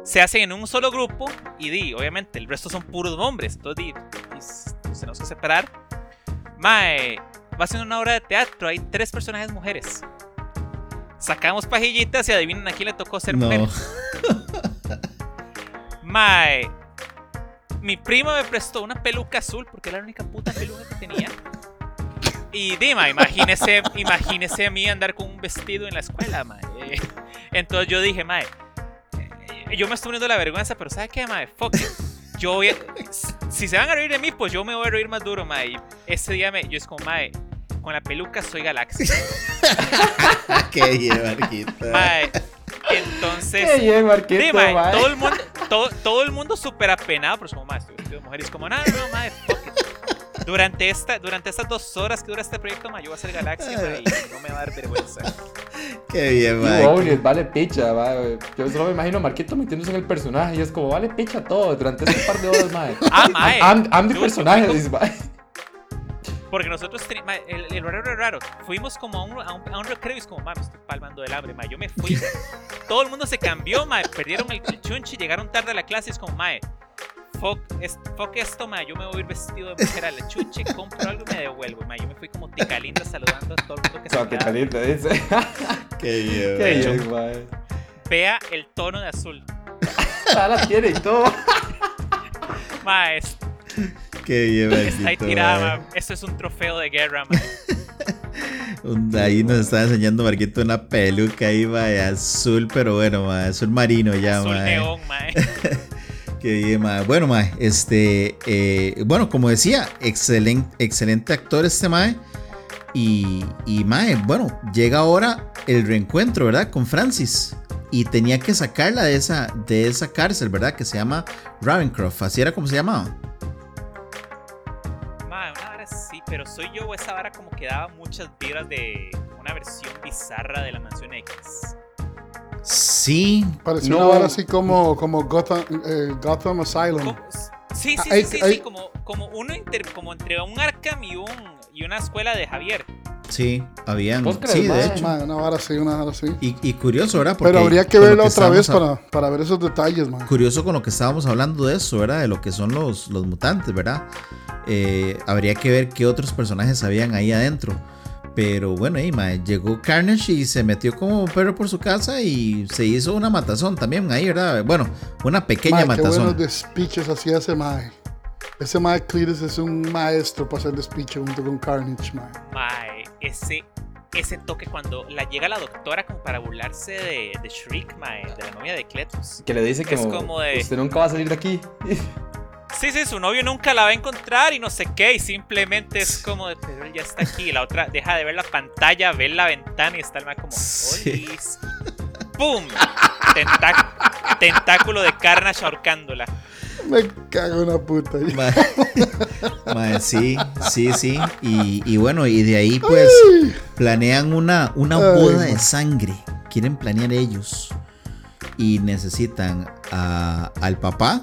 se hacen en un solo grupo y di, obviamente el resto son puros hombres, entonces di, y s- nos que separar. Mae, va haciendo una obra de teatro, hay tres personajes mujeres. Sacamos pajillitas y adivinen a quién le tocó ser No. mujer. Mae, mi prima me prestó una peluca azul porque era la única puta peluca que tenía. Y Dima, imagínese, imagínese a mí andar con un vestido en la escuela, mae. Entonces yo dije, mae, eh, yo me estoy poniendo la vergüenza, pero ¿sabe qué, mae? Fuck it. Yo voy a- si se van a reír de mí, pues yo me voy a reír más duro, mae. Y ese día me, yo es como, mae, con la peluca soy galaxia. Qué bien, Marquito. mae. Entonces, Qué bien, Marquito, Sí, mae, mae. todo el mundo, todo, todo el mundo súper apenado, pero es como, mae, estoy vestido de mujer. Y es como, no, no, mae, fuck it. Durante, esta, durante estas dos horas que dura este proyecto, mae, yo voy a ser galaxia, mae, y no me va a dar vergüenza. Qué bien, it, vale picha, mae. Yo solo me imagino a Marquito metiéndose en el personaje y es como, vale picha todo durante ese par de horas, mae. Ah, mae. I'm, I'm the Dude, personaje, yo fui dice, mae. Porque nosotros mae, el, el horario era raro. Fuimos como a un, a un, a un recreo y es como, mae, me estoy palmando del hambre, mae. Yo me fui. Todo el mundo se cambió, mae. Perdieron el chunchi, llegaron tarde a la clase y es como, mae. Fuck, es- fuck esto, mae. Yo me voy a ir vestido de mujer a la chunchi, compro algo y me devuelvo, mae. Yo me fui como tica linda saludando a todo el mundo que se quedaba. caliente, dice. Qué bien, Qué mae. bien, mae. Vea el tono de azul. Ah, la tiene y todo. Ma, es- Qué bien, está ahí tirada, mae. ma. Esto es un trofeo de guerra, ma. Un- Ahí nos está enseñando Marquito una peluca ahí, mae, azul, pero bueno, mae, azul marino ya, Azul mae. neón, ma. Qué bien, mae. Bueno, mae, este, eh, bueno, como decía, excelente, excelente actor este mae. Y, y mae, bueno, llega ahora el reencuentro, ¿verdad? Con Francis. Y tenía que sacarla de esa, de esa cárcel, ¿verdad? Que se llama Ravencroft. Así era como se llamaba. Pero soy yo o esa vara como que daba muchas vibras de una versión bizarra de la mansión X. Sí. Pareció no, una vara así como, como Gotham, eh, Gotham Asylum. Como- Sí, sí, Ah, sí, hay- sí, hay- sí, como, como uno inter- como entre un Arkham y un y una escuela de Javier. Sí, habían. ¿Vos crees, Sí, de hecho. Una vara así, una vara así. Y, y curioso, ¿verdad? Pero Porque habría que verla otra vez para, para ver esos detalles, man. curioso con lo que estábamos hablando de eso, ¿verdad? De lo que son los, los mutantes, ¿verdad? Eh, habría que ver qué otros personajes habían ahí adentro. Pero bueno, ahí, mae, llegó Carnage y se metió como un perro por su casa y se hizo una matazón también ahí, ¿verdad? Bueno, una pequeña Ma, qué matazón. buenos despiches hacía ese mae. Ese mae Cletus es un maestro para hacer despiche junto con Carnage, mae. Mae, ese ese toque cuando la llega la doctora como para burlarse de, de Shriek, mae, de la novia de Cletus. Que le dice que Es como de- usted nunca va a salir de aquí. Sí, sí, su novio nunca la va a encontrar y no sé qué, y simplemente es como de, pero él ya está aquí. Y la otra deja de ver la pantalla, ve la ventana y está el mae como, Sí. ¡Pum! Tentá- tentáculo de Carnage ahorcándola. Me cago en la puta. Mae, mae, sí, sí, sí. Y, y bueno, y de ahí pues planean una, una Ay, boda de sangre. Quieren planear ellos. Y necesitan a- al papá,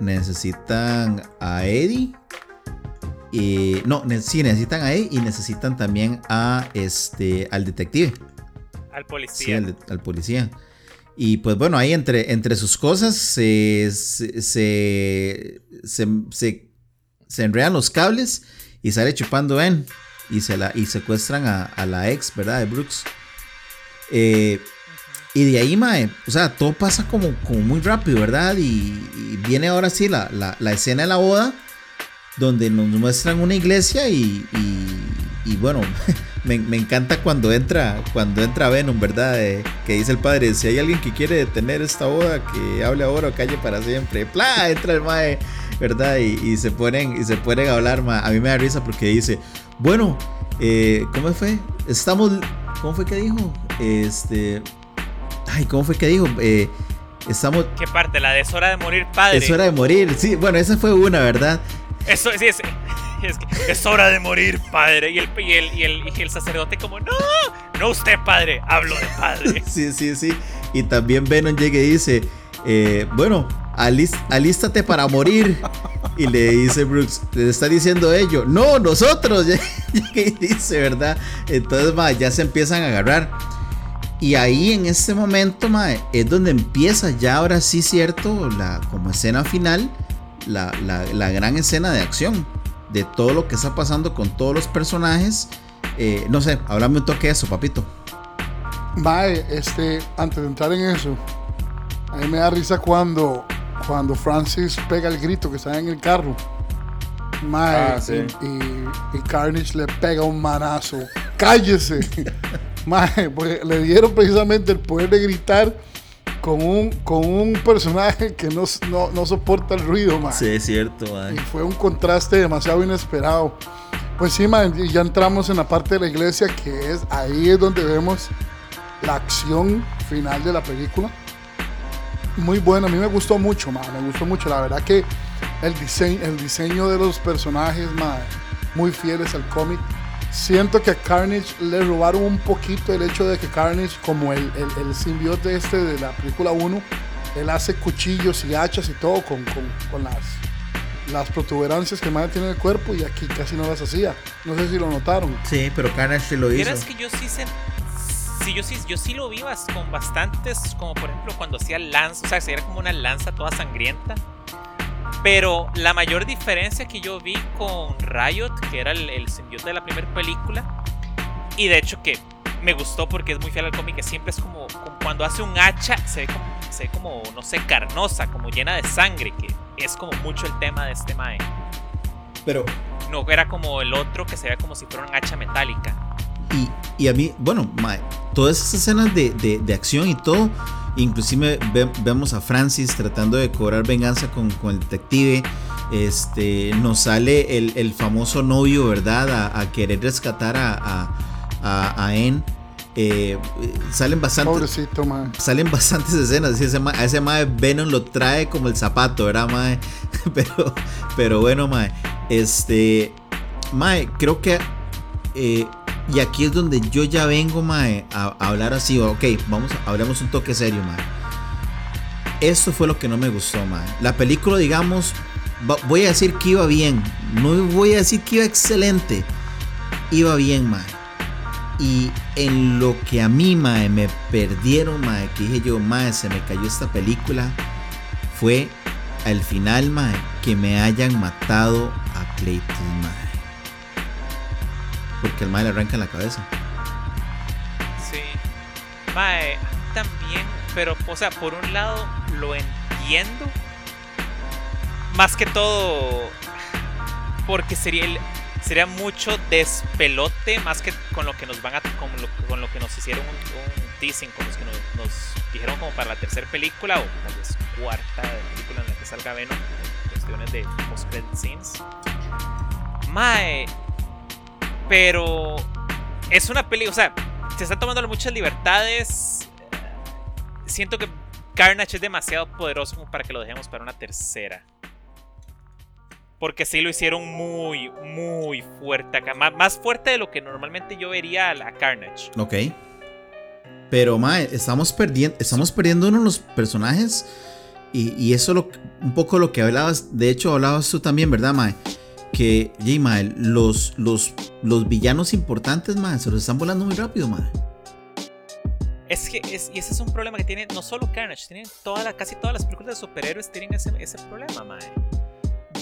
necesitan a Eddie. Y, no, ne- sí, necesitan a Eddie y necesitan también a este al detective. Al Sí, policía. al, al policía. Y pues bueno, ahí entre, entre sus cosas se, se, se, se, enredan los cables y sale chupando Ben y, se la, y secuestran a, a la ex, ¿verdad? De Brooks. Eh, y de ahí, mae, o sea, todo pasa como, como muy rápido, ¿verdad? Y, y viene ahora sí la, la- la escena de la boda, donde nos muestran una iglesia y, y- y bueno, me, me encanta cuando entra, cuando entra Venom, ¿verdad? Eh, que dice el padre, si hay alguien que quiere detener esta boda, que hable ahora o calle para siempre. ¡Pla! Entra el mae, ¿verdad? Y, se ponen, y se ponen a hablar, mae. A mí me da risa porque dice, bueno, eh, ¿cómo fue? Estamos, ¿cómo fue que dijo? Este, ay, ¿cómo fue que dijo? Eh, estamos, ¿Qué parte? La de es hora de morir padre. es hora de morir. Sí, bueno, esa fue una, ¿verdad? Eso, sí, es, es, que es hora de morir, padre. Y el, y, el, y, el, y el sacerdote como, no, no usted, padre, hablo de padre. Sí, sí, sí. Y también Venom llega y dice, eh, bueno, alis- alístate para morir. Y le dice Brooks, le está diciendo ello, no, nosotros. Y dice, ¿verdad? Entonces, ma, ya se empiezan a agarrar. Y ahí en este momento, ma, es donde empieza ya ahora sí cierto, la, como escena final, la, la- la gran escena de acción. De todo lo que está pasando con todos los personajes. Eh, no sé, háblame un toque de eso, papito. Mae, este, antes de entrar en eso, a mí me da risa cuando, cuando Francis pega el grito que está en el carro. Mae, Ah, sí. y, y- y Carnage le pega un manazo. ¡Cállese! Mae, porque le dieron precisamente el poder de gritar con un, con un personaje que no, no, no soporta el ruido, mae. Sí, es cierto, Y fue un contraste demasiado inesperado. Pues sí, ya entramos en la parte de la iglesia que es ahí es donde vemos la acción final de la película. Muy buena, a mí me gustó mucho, me gustó mucho. La verdad que el diseño, el diseño de los personajes, man, muy fieles al cómic. Siento que a Carnage le robaron un poquito el hecho de que Carnage, como el, el, el simbiote este de la película 1, él hace cuchillos y hachas y todo con, con, con las, las protuberancias que más tiene en el cuerpo y aquí casi no las hacía. No sé si lo notaron. Sí, pero Carnage sí lo hizo. Vieras que yo sí sen- Sí, yo sí, yo sí lo vi con bastantes, como por ejemplo cuando hacía lanza, o sea, que era como una lanza toda sangrienta. Pero la mayor diferencia que yo vi con Riot, que era el, el simbionte de la primera película, y de hecho que me gustó porque es muy fiel al cómic, que siempre es como, como cuando hace un hacha, se ve como, se ve como, no sé, carnosa, como llena de sangre, que es como mucho el tema de este Mae. Pero. No era como el otro que se ve como si fuera un hacha metálica. Y, a mí, bueno, mae, todas esas escenas de, de, acción y todo, inclusive vemos a Francis tratando de cobrar venganza con, con el detective. Este, nos sale el, el famoso novio, ¿verdad? A, querer rescatar a, a, a, a En eh, salen bastantes salen bastantes escenas ese a ese mae Venom lo trae como el zapato ¿verdad mae? pero pero bueno mae este mae creo que eh, y aquí es donde yo ya vengo mae a, hablar así ok vamos hablemos un toque serio mae. Esto fue lo que no me gustó mae. La película digamos voy a decir que iba bien no voy a decir que iba excelente iba bien mae. Y en lo que a mí, mae, me perdieron, mae, que dije yo, mae, se me cayó esta película, fue al final, mae, que me hayan matado a Clayton, mae. Porque el mae le arranca en la cabeza. Sí. Mae, también, pero, o sea, por un lado lo entiendo. Más que todo, porque sería el, sería mucho despelote más que con lo que nos van a con lo, con lo que nos hicieron un, teasing con los que nos, dijeron como para la tercera película o tal vez cuarta película en la que salga Venom cuestiones de post credit scenes Mae pero es una película o sea se están tomando muchas libertades siento que Carnage es demasiado poderoso para que lo dejemos para una tercera porque sí lo hicieron muy, muy fuerte acá. Más, fuerte de lo que normalmente yo vería a Carnage. Ok. Pero, Mae, estamos perdiendo, estamos perdiendo uno de los personajes. Y, eso es un poco lo que hablabas. De hecho, hablabas tú también, ¿verdad, Mae? Que, J. Mae, los, los, los villanos importantes, Mae, se los están volando muy rápido, Mae. Es que es, y ese es un problema que tiene no solo Carnage, tienen toda la, casi todas las películas de superhéroes tienen ese, ese problema, Mae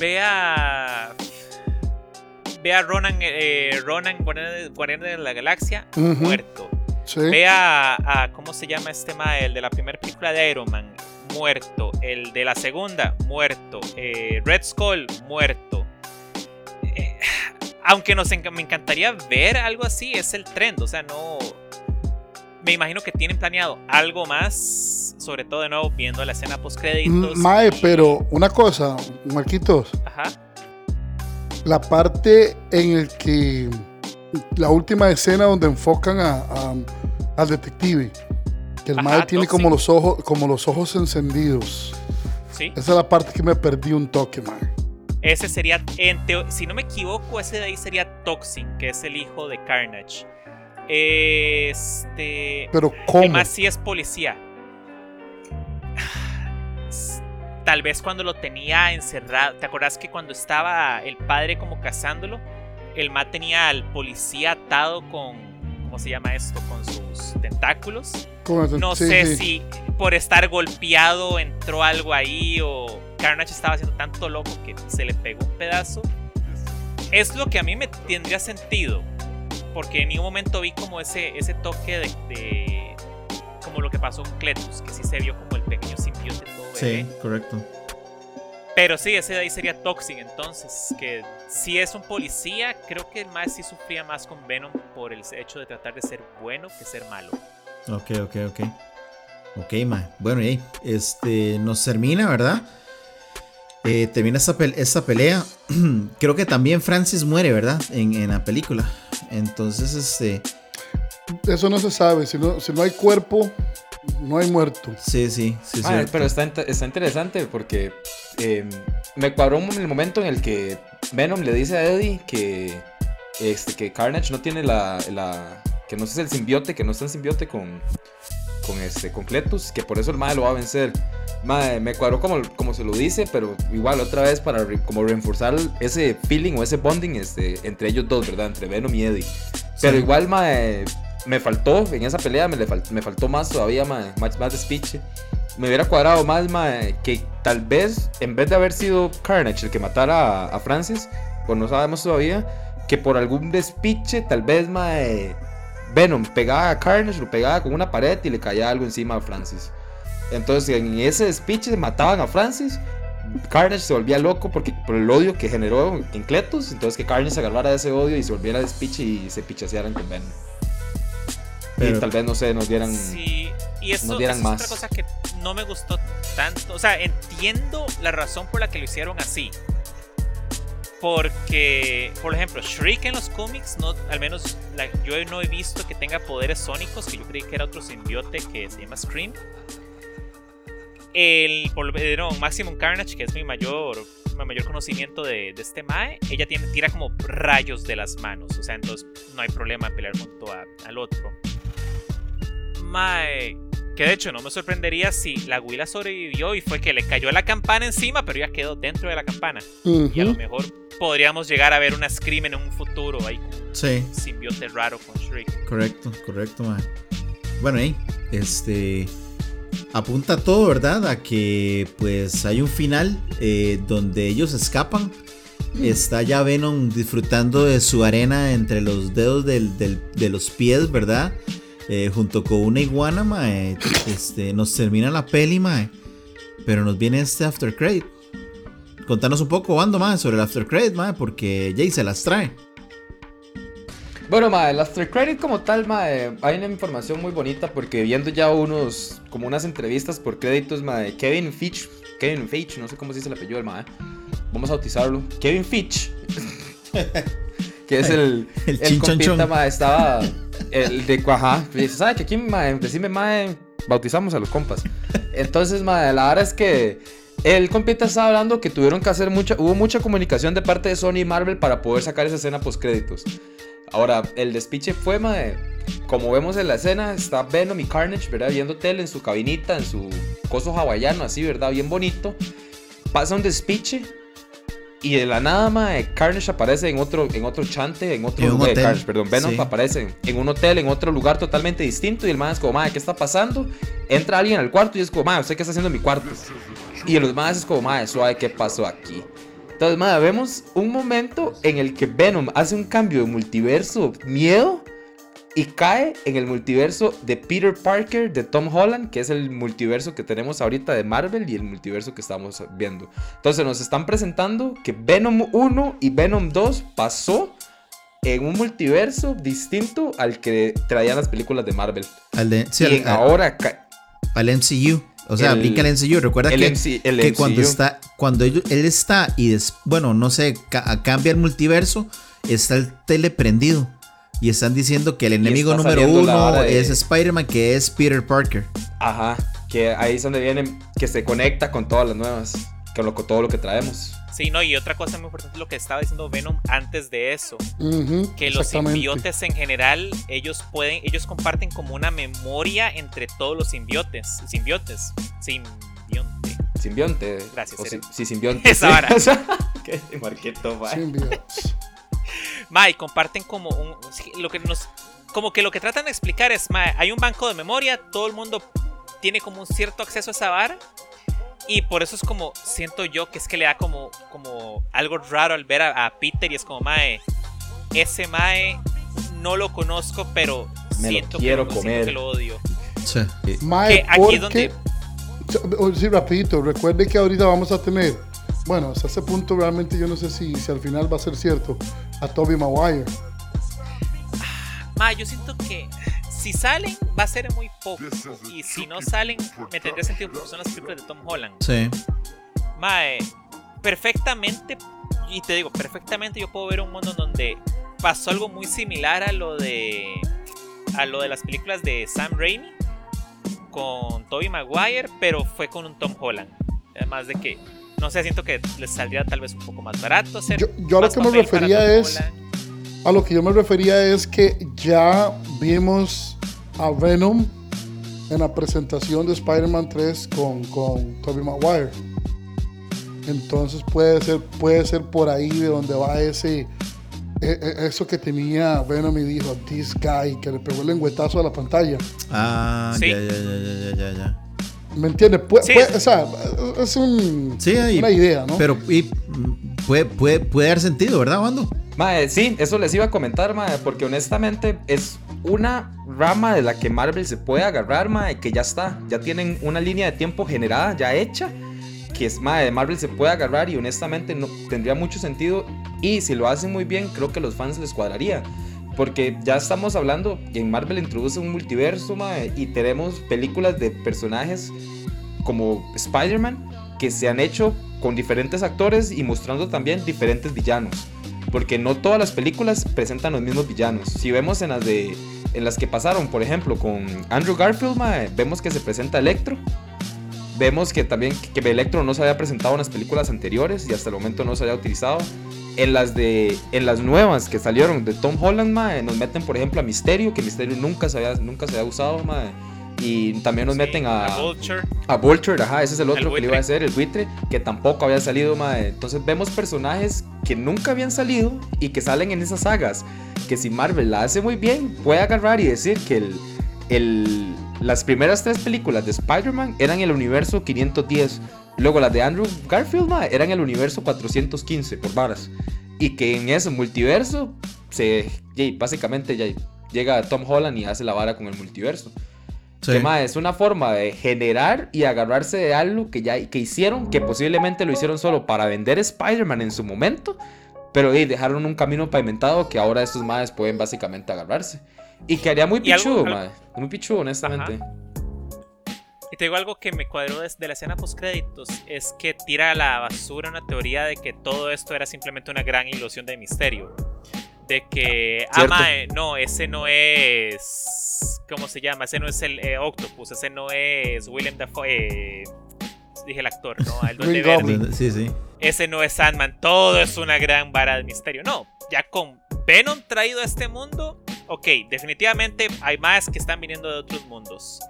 ve a. Ve a Ronan, eh, Ronan Guardián de la Galaxia, muerto. Ve a, ¿Cómo se llama este ma? El de la primera película de Iron Man, muerto. El de la segunda, muerto. Eh, Red Skull, muerto. Eh, aunque nos me encantaría ver algo así, es el trend. O sea, no. Me imagino que tienen planeado algo más sobre todo de nuevo viendo la escena post créditos. Mae, pero una cosa, Marquitos. Ajá. La parte en el que la última escena donde enfocan a, al detective, que el Mae tiene como los ojos como los ojos encendidos. Sí. Esa es la parte que me perdí un toque, Mae. Ese sería, si no me equivoco, ese de ahí sería Toxin, que es el hijo de Carnage. Este. Pero ¿cómo? más sí es policía tal vez cuando lo tenía encerrado, ¿te acuerdas que cuando estaba el padre como cazándolo, el ma tenía al policía atado con, ¿cómo se llama esto? Con sus tentáculos. No sé si por estar golpeado entró algo ahí o Carnage estaba haciendo tanto loco que se le pegó un pedazo. Es lo que a mí me tendría sentido, porque en ningún momento vi como ese, ese toque de, como lo que pasó con Cletus, que sí se vio como el pequeño simbionte todo Sí, correcto. Pero sí, ese de ahí sería Toxic, entonces, que si es un policía, creo que el más sí sufría más con Venom por el hecho de tratar de ser bueno que ser malo. Ok, ok, ok. Ok, ma. Bueno, y este, nos termina, ¿verdad? Eh, termina esta, pelea. creo que también Francis muere, ¿verdad? En, en, la película. Entonces, este... Eso no se sabe. Si no, si no hay cuerpo, no hay muerto. Sí, sí, sí. pero está, está interesante porque em, me cuadró en el momento en el que Venom le dice a Eddie que, este, que Carnage no tiene la, la que no es el simbiote, que no está en simbiote con, con, este, con Cletus, que por eso el madre lo va a vencer. me cuadró como, como se lo dice, pero igual otra vez para como reforzar ese feeling o ese bonding este, entre ellos dos, ¿verdad? Entre Venom y Eddie. Pero igual, madre, me faltó, en esa pelea me, me faltó más todavía, más, más. Me hubiera cuadrado más, que tal vez en vez de haber sido Carnage el que matara a, Francis, pues no sabemos todavía, que por algún despiche, tal vez mae, Venom pegaba a Carnage, lo pegaba con una pared y le caía algo encima a Francis. Entonces en ese despiche mataban a Francis, Carnage se volvía loco porque, por el odio que generó en Cletus. Entonces que Carnage se agarrara de ese odio y se volviera despiche y se pichasearan con Venom. Y tal vez, no sé, nos dieran. Sí, y eso, nos dieran es más. otra cosa que no me gustó tanto. O sea, entiendo la razón por la que lo hicieron así. Porque, por ejemplo, Shriek en los cómics, no, al menos la- yo no he visto que tenga poderes sónicos, que yo creí que era otro simbiote que se llama Scream. El por no, Maximum Carnage, que es mi mayor, mi mayor conocimiento de, de este Mae, ella tiene, tira como rayos de las manos. O sea, entonces no hay problema en pelear junto a- al otro. Mae, que de hecho no me sorprendería si la Willa sobrevivió y fue que le cayó la campana encima, pero ya quedó dentro de la campana. Y a lo mejor podríamos llegar a ver una Scream en un futuro ahí Sí, un simbiote raro con Shriek. correcto, correcto, mae. Bueno, ahí, este. Apunta todo, ¿verdad? A que pues hay un final eh, donde ellos escapan. Está ya Venom disfrutando de su arena entre los dedos del- del- de los pies, ¿verdad? Eh, junto con una iguana, mae. Este, nos termina la peli, mae. Pero nos viene este After Credit. Contanos un poco, Bando, mae, sobre el After Credit, mae, porque Jay se las trae. Bueno, ma, el after credit como tal, ma, eh, hay una información muy bonita porque viendo ya unos, como unas entrevistas por créditos, ma, de Kevin Fitch, Kevin Feige, no sé cómo se dice el apellido del ma, eh. vamos a bautizarlo, Kevin Fitch, que es el, El el compita, ma, estaba, el de Cuajá, ¿sabes que aquí, ma, decime, ma, eh, bautizamos a los compas? Entonces, ma, la verdad es que el compita estaba hablando que tuvieron que hacer mucha, hubo mucha comunicación de parte de Sony y Marvel para poder sacar esa escena post créditos. Ahora, el despiche fue, mae, como vemos en la escena, está Venom y Carnage, ¿verdad? Viendo tele en su cabinita, en su coso hawaiano, así, ¿verdad? Bien bonito. Pasa un despiche y de la nada, mae, Carnage aparece en otro, en otro chante, en otro En lugar. hotel. Carnage, perdón, Venom Sí. aparece en un hotel, en otro lugar totalmente distinto y el mae es como, mae, ¿qué está pasando? Entra alguien al cuarto y es como, mae, ¿usted qué está haciendo en mi cuarto? Y los más es como, mae, suave, ¿qué pasó aquí? Entonces, madre, vemos un momento en el que Venom hace un cambio de multiverso miedo y cae en el multiverso de Peter Parker de Tom Holland, que es el multiverso que tenemos ahorita de Marvel y el multiverso que estamos viendo. Entonces nos están presentando que Venom 1 y Venom 2 pasó en un multiverso distinto al que traían las películas de Marvel. Al de, sí, y al, ahora al MCU. O sea, El- aplica el MCU. Recuerda el que, MC el que cuando MCU. está, cuando ellos- él está y des- bueno, no sé, ca- cambia el multiverso, está el tele prendido. Y están diciendo que el enemigo número uno de- es Spider-Man, que es Peter Parker. Ajá, que ahí es donde viene, que se conecta con todas las nuevas, con, lo, con todo lo que traemos. Sí, no, y otra cosa muy importante lo que estaba diciendo Venom antes de eso, que los simbiotes en general, ellos pueden, ellos comparten como una memoria entre todos los simbiotes, simbiotes, simbionte. Simbionte. Gracias, O si, si simbionte. Esa sí. vara. Marqueto, va. Symbiotes. Ma, y comparten como un, lo que nos, como que lo que tratan de explicar es, ma, hay un banco de memoria, todo el mundo tiene como un cierto acceso a esa vara. Y por eso es como, siento yo que es que le da como, como algo raro al ver a, a Peter y es como, mae, ese mae no lo conozco, pero Me lo siento, quiero que, lo- siento comer. que lo odio. Sí. Mae, Que aquí porque- es donde- Oh, Sí, rapidito, recuerde que ahorita vamos a tener, bueno, hasta ese punto realmente yo no sé si, si al final va a ser cierto, a Toby Maguire. Ma, yo siento que si salen va a ser muy poco. Y si no salen, me tendría sentido porque son las películas de Tom Holland. Sí. Mae, perfectamente, y te digo, perfectamente yo puedo ver un mundo en donde pasó algo muy similar a lo de a lo de las películas de Sam Raimi con Tobey Maguire, pero fue con un Tom Holland. Además de que no sé, siento que les saldría tal vez un poco más barato hacer Yo- yo a lo que me refería es-. A lo que yo me refería es que ya vimos a Venom en la presentación de Spider-Man 3 con, con Tobey Maguire. Entonces puede ser, puede ser por ahí de donde va ese e- e- eso que tenía Venom y dijo, this guy, que le pegó el lengüetazo a la pantalla. Ah, Sí. ya, ya, ya, ya, ya, ya. ¿Me entiendes? Sí. o sea, es un, Sí, ahí- una idea, ¿no? Pero y, mm, puede, puede, puede dar sentido, ¿verdad, Bando? Mae, sí, eso les iba a comentar, mae, porque honestamente es una rama de la que Marvel se puede agarrar, mae, que ya está, ya tienen una línea de tiempo generada, ya hecha, que que mae, Marvel se puede agarrar y honestamente no tendría mucho sentido. Y si lo hacen muy bien, creo que a los fans les cuadraría. Porque ya estamos hablando, en Marvel introduce un multiverso y tenemos películas de personajes como Spider-Man que se han hecho con diferentes actores y mostrando también diferentes villanos. Porque no todas las películas presentan los mismos villanos. Si vemos en las de en las que pasaron, por ejemplo, con Andrew Garfield, vemos que se presenta Electro. Vemos que también que Electro no se había presentado en las películas anteriores y hasta el momento no se había utilizado. En las de en las nuevas que salieron de Tom Holland, nos meten por ejemplo a Misterio, que Misterio nunca se había, nunca se había usado, y también nos meten a, a Vulture. A Vulture, ajá, ese es el otro que le iba a hacer, el buitre, que tampoco había salido, mae. Entonces vemos personajes que nunca habían salido y que salen en esas sagas. Que si Marvel la hace muy bien, puede agarrar y decir que el, el, las primeras tres películas de Spider-Man eran el universo 510. Luego las de Andrew Garfield, mae, eran el universo 415, por varas. Y que en ese multiverso, se, básicamente ya llega Tom Holland y hace la vara con el multiverso. Que, es una forma de generar y agarrarse de algo que ya que hicieron, que posiblemente lo hicieron solo para vender Spider-Man en su momento, pero dejaron un camino pavimentado que ahora estos madres pueden básicamente agarrarse. Y que haría muy pichudo, Muy pichudo, honestamente. Y te digo algo que me cuadró desde la escena post créditos es que tira a la basura una teoría de que todo esto era simplemente una gran ilusión de misterio de que, ah, no, ese no es, ¿cómo se llama? Ese no es el eh, Octopus, ese no es William Dafoe, eh, dije el actor, ¿no? El Duende Verde. Sí, sí. Ese no es Sandman, todo es una gran vara de misterio. No, ya con Venom traído a este mundo, ok, definitivamente hay más que están viniendo de otros mundos.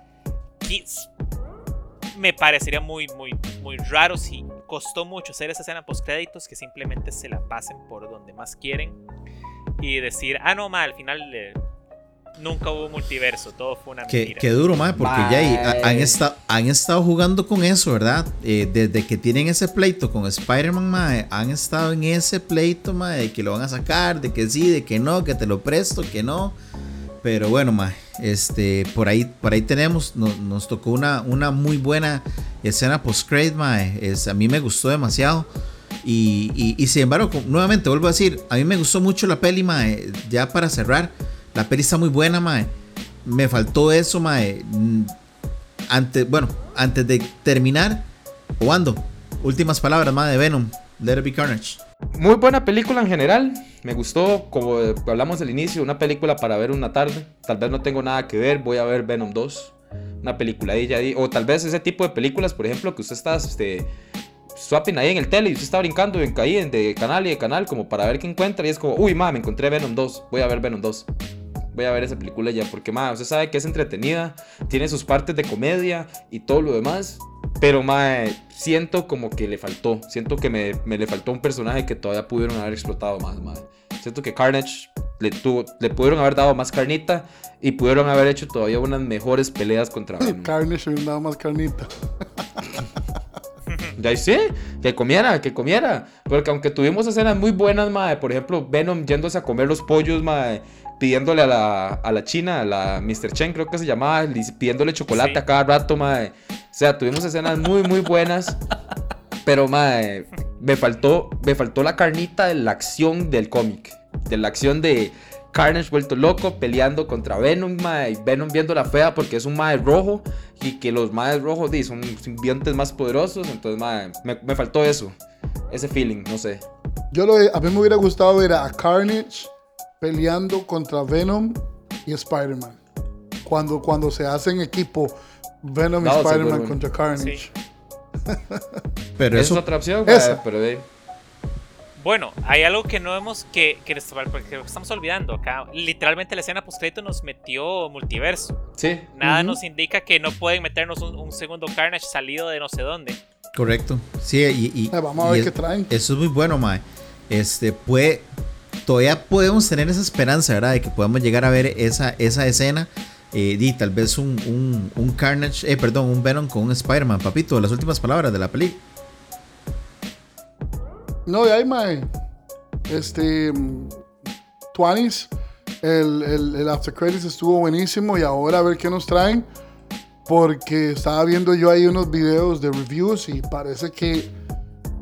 Me parecería muy, muy, muy raro si costó mucho hacer esa escena post créditos que simplemente se la pasen por donde más quieren y decir, ah, no, mal, al final eh, nunca hubo multiverso, todo fue una mentira. Qué, duro, más, porque ya han, estado, han estado jugando con eso, ¿verdad? Eh, desde que tienen ese pleito con Spider-Man, han estado en ese pleito, mae, de que lo van a sacar, de que sí, de que no, que te lo presto, que no. Pero bueno, mae, este, por ahí, por ahí tenemos, nos tocó una, una muy buena escena post-credit, mae. Es, a mí me gustó demasiado. Y, y, sin embargo, nuevamente vuelvo a decir, a mí me gustó mucho la peli, mae. Ya para cerrar, la peli está muy buena, mae. Me faltó eso. Mm, antes, bueno, antes de terminar, Wando, últimas palabras, mae, de Venom, Let It Be Carnage. Muy buena película en general. Me gustó, como hablamos al inicio, una película para ver una tarde. Tal vez no tengo nada que ver, voy a ver Venom 2. Una película ahí, o tal vez ese tipo de películas, por ejemplo, que usted está este, swapping ahí en el tele y usted está brincando en, ahí de canal y de canal como para ver qué encuentra y es como, uy, ma, me encontré Venom 2, voy a ver Venom 2. Voy a ver esa película ya, porque ma, usted sabe que es entretenida, tiene sus partes de comedia y todo lo demás, pero ma, siento como que le faltó, siento que me, me le faltó un personaje que todavía pudieron haber explotado más, ma. Siento que Carnage le, tuvo, le pudieron haber dado más carnita y pudieron haber hecho todavía unas mejores peleas contra Venom. Carnage le dado más carnita. Ya sí, que comiera, que comiera. Porque aunque tuvimos escenas muy buenas, madre, por ejemplo, Venom yéndose a comer los pollos, madre, pidiéndole a la, a la china, a la Mr. Chen creo que se llamaba, pidiéndole chocolate a cada rato, madre. O sea, tuvimos escenas muy, muy buenas. Pero, madre, me faltó, me faltó la carnita de la acción del cómic. De la acción de Carnage vuelto loco peleando contra Venom, mae, y Venom viendo la fea porque es un mae rojo y que los maes rojos son simbiontes más poderosos, entonces mae, me, faltó eso, ese feeling, no sé. Yo lo, a mí me hubiera gustado ver a Carnage peleando contra Venom y Spider-Man. Cuando, cuando se hacen equipo Venom y Spider-Man contra Carnage. pero eso, es otra opción, pero de bueno, hay algo que no hemos que, que, estamos olvidando acá. Literalmente la escena post nos metió multiverso. Sí. Nada nos indica que no pueden meternos un, segundo Carnage salido de no sé dónde. Correcto. Sí, y, ah, vamos a ver qué traen. Eso es muy bueno, Mae. Este, puede, todavía podemos tener esa esperanza, ¿verdad? De que podamos llegar a ver esa, esa escena. Eh, y tal vez un, un, Carnage, eh, perdón, un Venom con un Spider-Man, papito, las últimas palabras de la película. No, de ahí, mae. Este. Twanis. El, el, el After Credits estuvo buenísimo. Y ahora a ver qué nos traen. porque estaba viendo yo ahí unos videos de reviews y parece que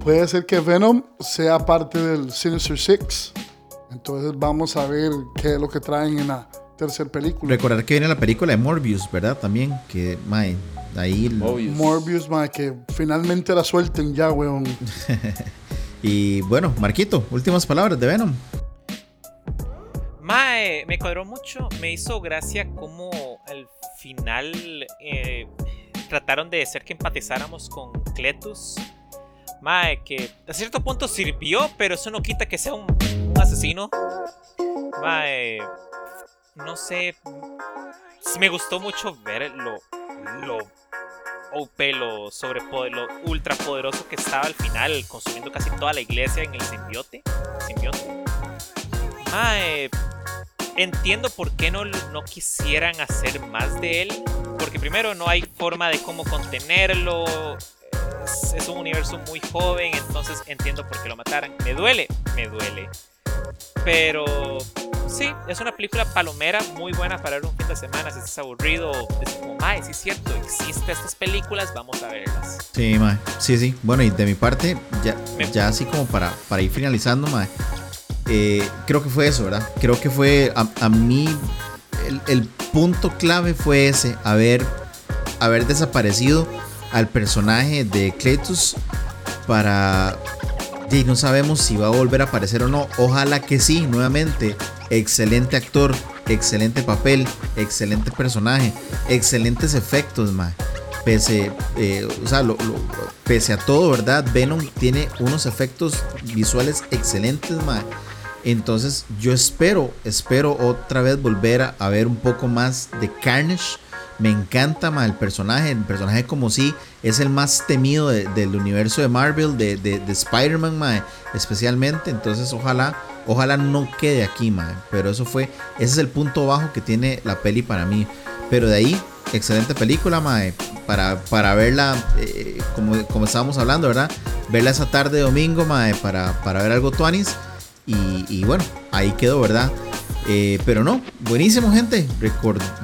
puede ser que Venom sea parte del Sinister Six. Entonces vamos a ver qué es lo que traen en la tercera película. Recordar que viene la película de Morbius, ¿verdad? También, que, mae, ahí... Morbius, Morbius mae, que finalmente la suelten ya, weón. y bueno, Marquito, últimas palabras de Venom. Mae, me cuadró mucho, me hizo gracia como al final eh, trataron de hacer que empatizáramos con Cletus. Mae, que a cierto punto sirvió, pero eso no quita que sea un, asesino. Mae, no sé. Me gustó mucho ver lo, lo OP, lo, sobrepoder, lo ultra poderoso que estaba al final, consumiendo casi toda la iglesia en el simbiote. Mae, entiendo por qué no, no quisieran hacer más de él. Porque primero no hay forma de cómo contenerlo es, un universo muy joven, entonces entiendo por qué lo mataran. Me duele, me duele. Pero sí, es una película palomera muy buena para ver un fin de semana. Si estás aburrido, es como, mae, sí es cierto, existen estas películas, vamos a verlas. Sí, mae, sí, sí. Bueno, y de mi parte, ya, ya así como para, para ir finalizando, mae, eh, creo que fue eso, ¿verdad? Creo que fue, a, mí, el, el, punto clave fue ese, haber, haber desaparecido al personaje de Cletus para... Y no sabemos si va a volver a aparecer o no. Ojalá que sí, nuevamente. Excelente actor, excelente papel, excelente personaje, excelentes efectos. Pese, eh, o sea, pese a todo, ¿verdad? Venom tiene unos efectos visuales excelentes. Entonces yo espero, espero otra vez volver a, a ver un poco más de Carnage me encanta el personaje. El personaje, como si es el más temido del universo de Marvel, de, de, Spider-Man, especialmente. Entonces, ojalá, ojalá no quede aquí, mae. Pero eso fue, ese es el punto bajo que tiene la peli para mí. Pero de ahí, excelente película, mae. Para, para verla, eh, como, como estábamos hablando, ¿verdad? Verla esa tarde de domingo, mae, para, para ver algo tuanis. Y, y bueno, ahí quedó, ¿verdad? Eh, pero no, buenísimo, gente.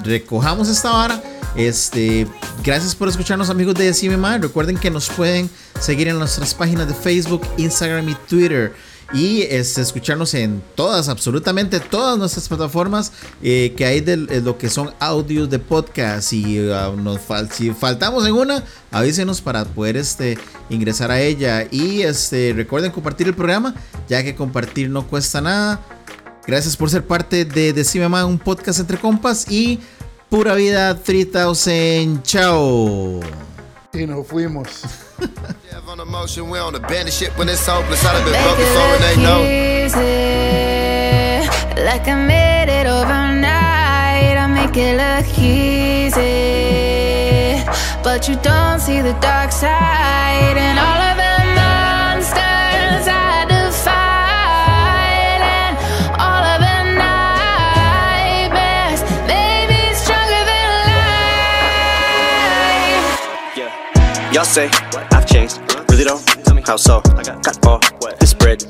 recojamos esta vara. Este, gracias por escucharnos, amigos de Decime Recuerden que nos pueden seguir en nuestras páginas de Facebook, Instagram y Twitter. Y este, escucharnos en todas, absolutamente todas nuestras plataformas eh, que hay de, lo que son audios de podcast. Y nos si faltamos en una, avísenos para poder este, ingresar a ella. Y este, recuerden compartir el programa, ya que compartir no cuesta nada. Gracias por ser parte de Decime Más, un podcast entre compas y Pura Vida 3000. Chao. Y nos fuimos. Like I made it overnight, I make it look easy. But you don't see the dark side and all of Y'all say I've changed, really though? How so? I Got all this bread,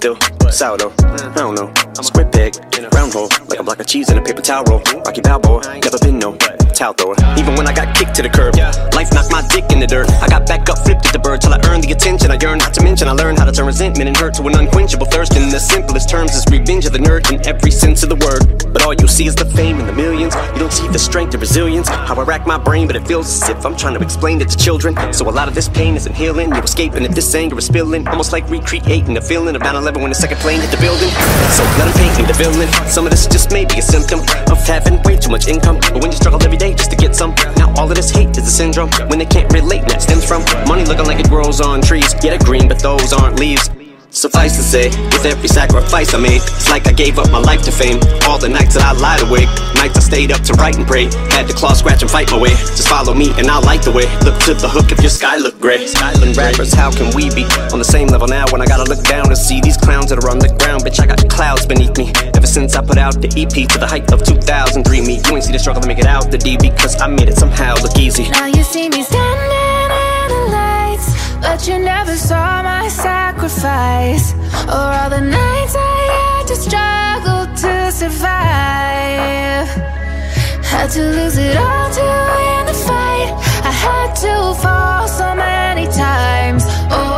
still sourdough. I don't know, square peg, round hole, like a block of cheese in a paper towel roll. Rocky Balboa, never been no towel thrower. Even when I got kicked to the curb, life knocked my dick in the dirt. I got back up, flipped at the bird till I earned the attention I yearn. Not to mention, I learned how to turn resentment and hurt to an unquenchable thirst. In the simplest terms, is revenge of the nerd in every sense of the word. But all you see is the fame and the millions. You don't see the strength and resilience. How I rack my brain, but it feels as if I'm trying to explain it to children. So a lot of this pain isn't healing. You're escaping if this anger is spilling. Almost like recreating the feeling of 9 11 when the second plane hit the building. So let them paint me the villain. Some of this just may be a symptom of having way too much income. But when you struggle every day just to get some, now all of this hate is a syndrome when they can't relate. That stems from money looking like it grows on trees. Yeah, they're green, but those aren't leaves. Suffice to say, with every sacrifice I made, it's like I gave up my life to fame. All the nights that I lied awake, nights I stayed up to write and pray. Had to claw, scratch, and fight my way. Just follow me and I'll light the way. Look to the hook if your sky look gray. Skyland rappers, how can we be on the same level now when I gotta look down and see these clowns that are on the ground? Bitch, I got clouds beneath me. Ever since I put out the EP to the height of 2003, me, you ain't see the struggle to make it out the D because I made it somehow look easy. Now you see me standing but you never saw my sacrifice Or all the nights I had to struggle to survive Had to lose it all to win the fight I had to fall so many times. Oh,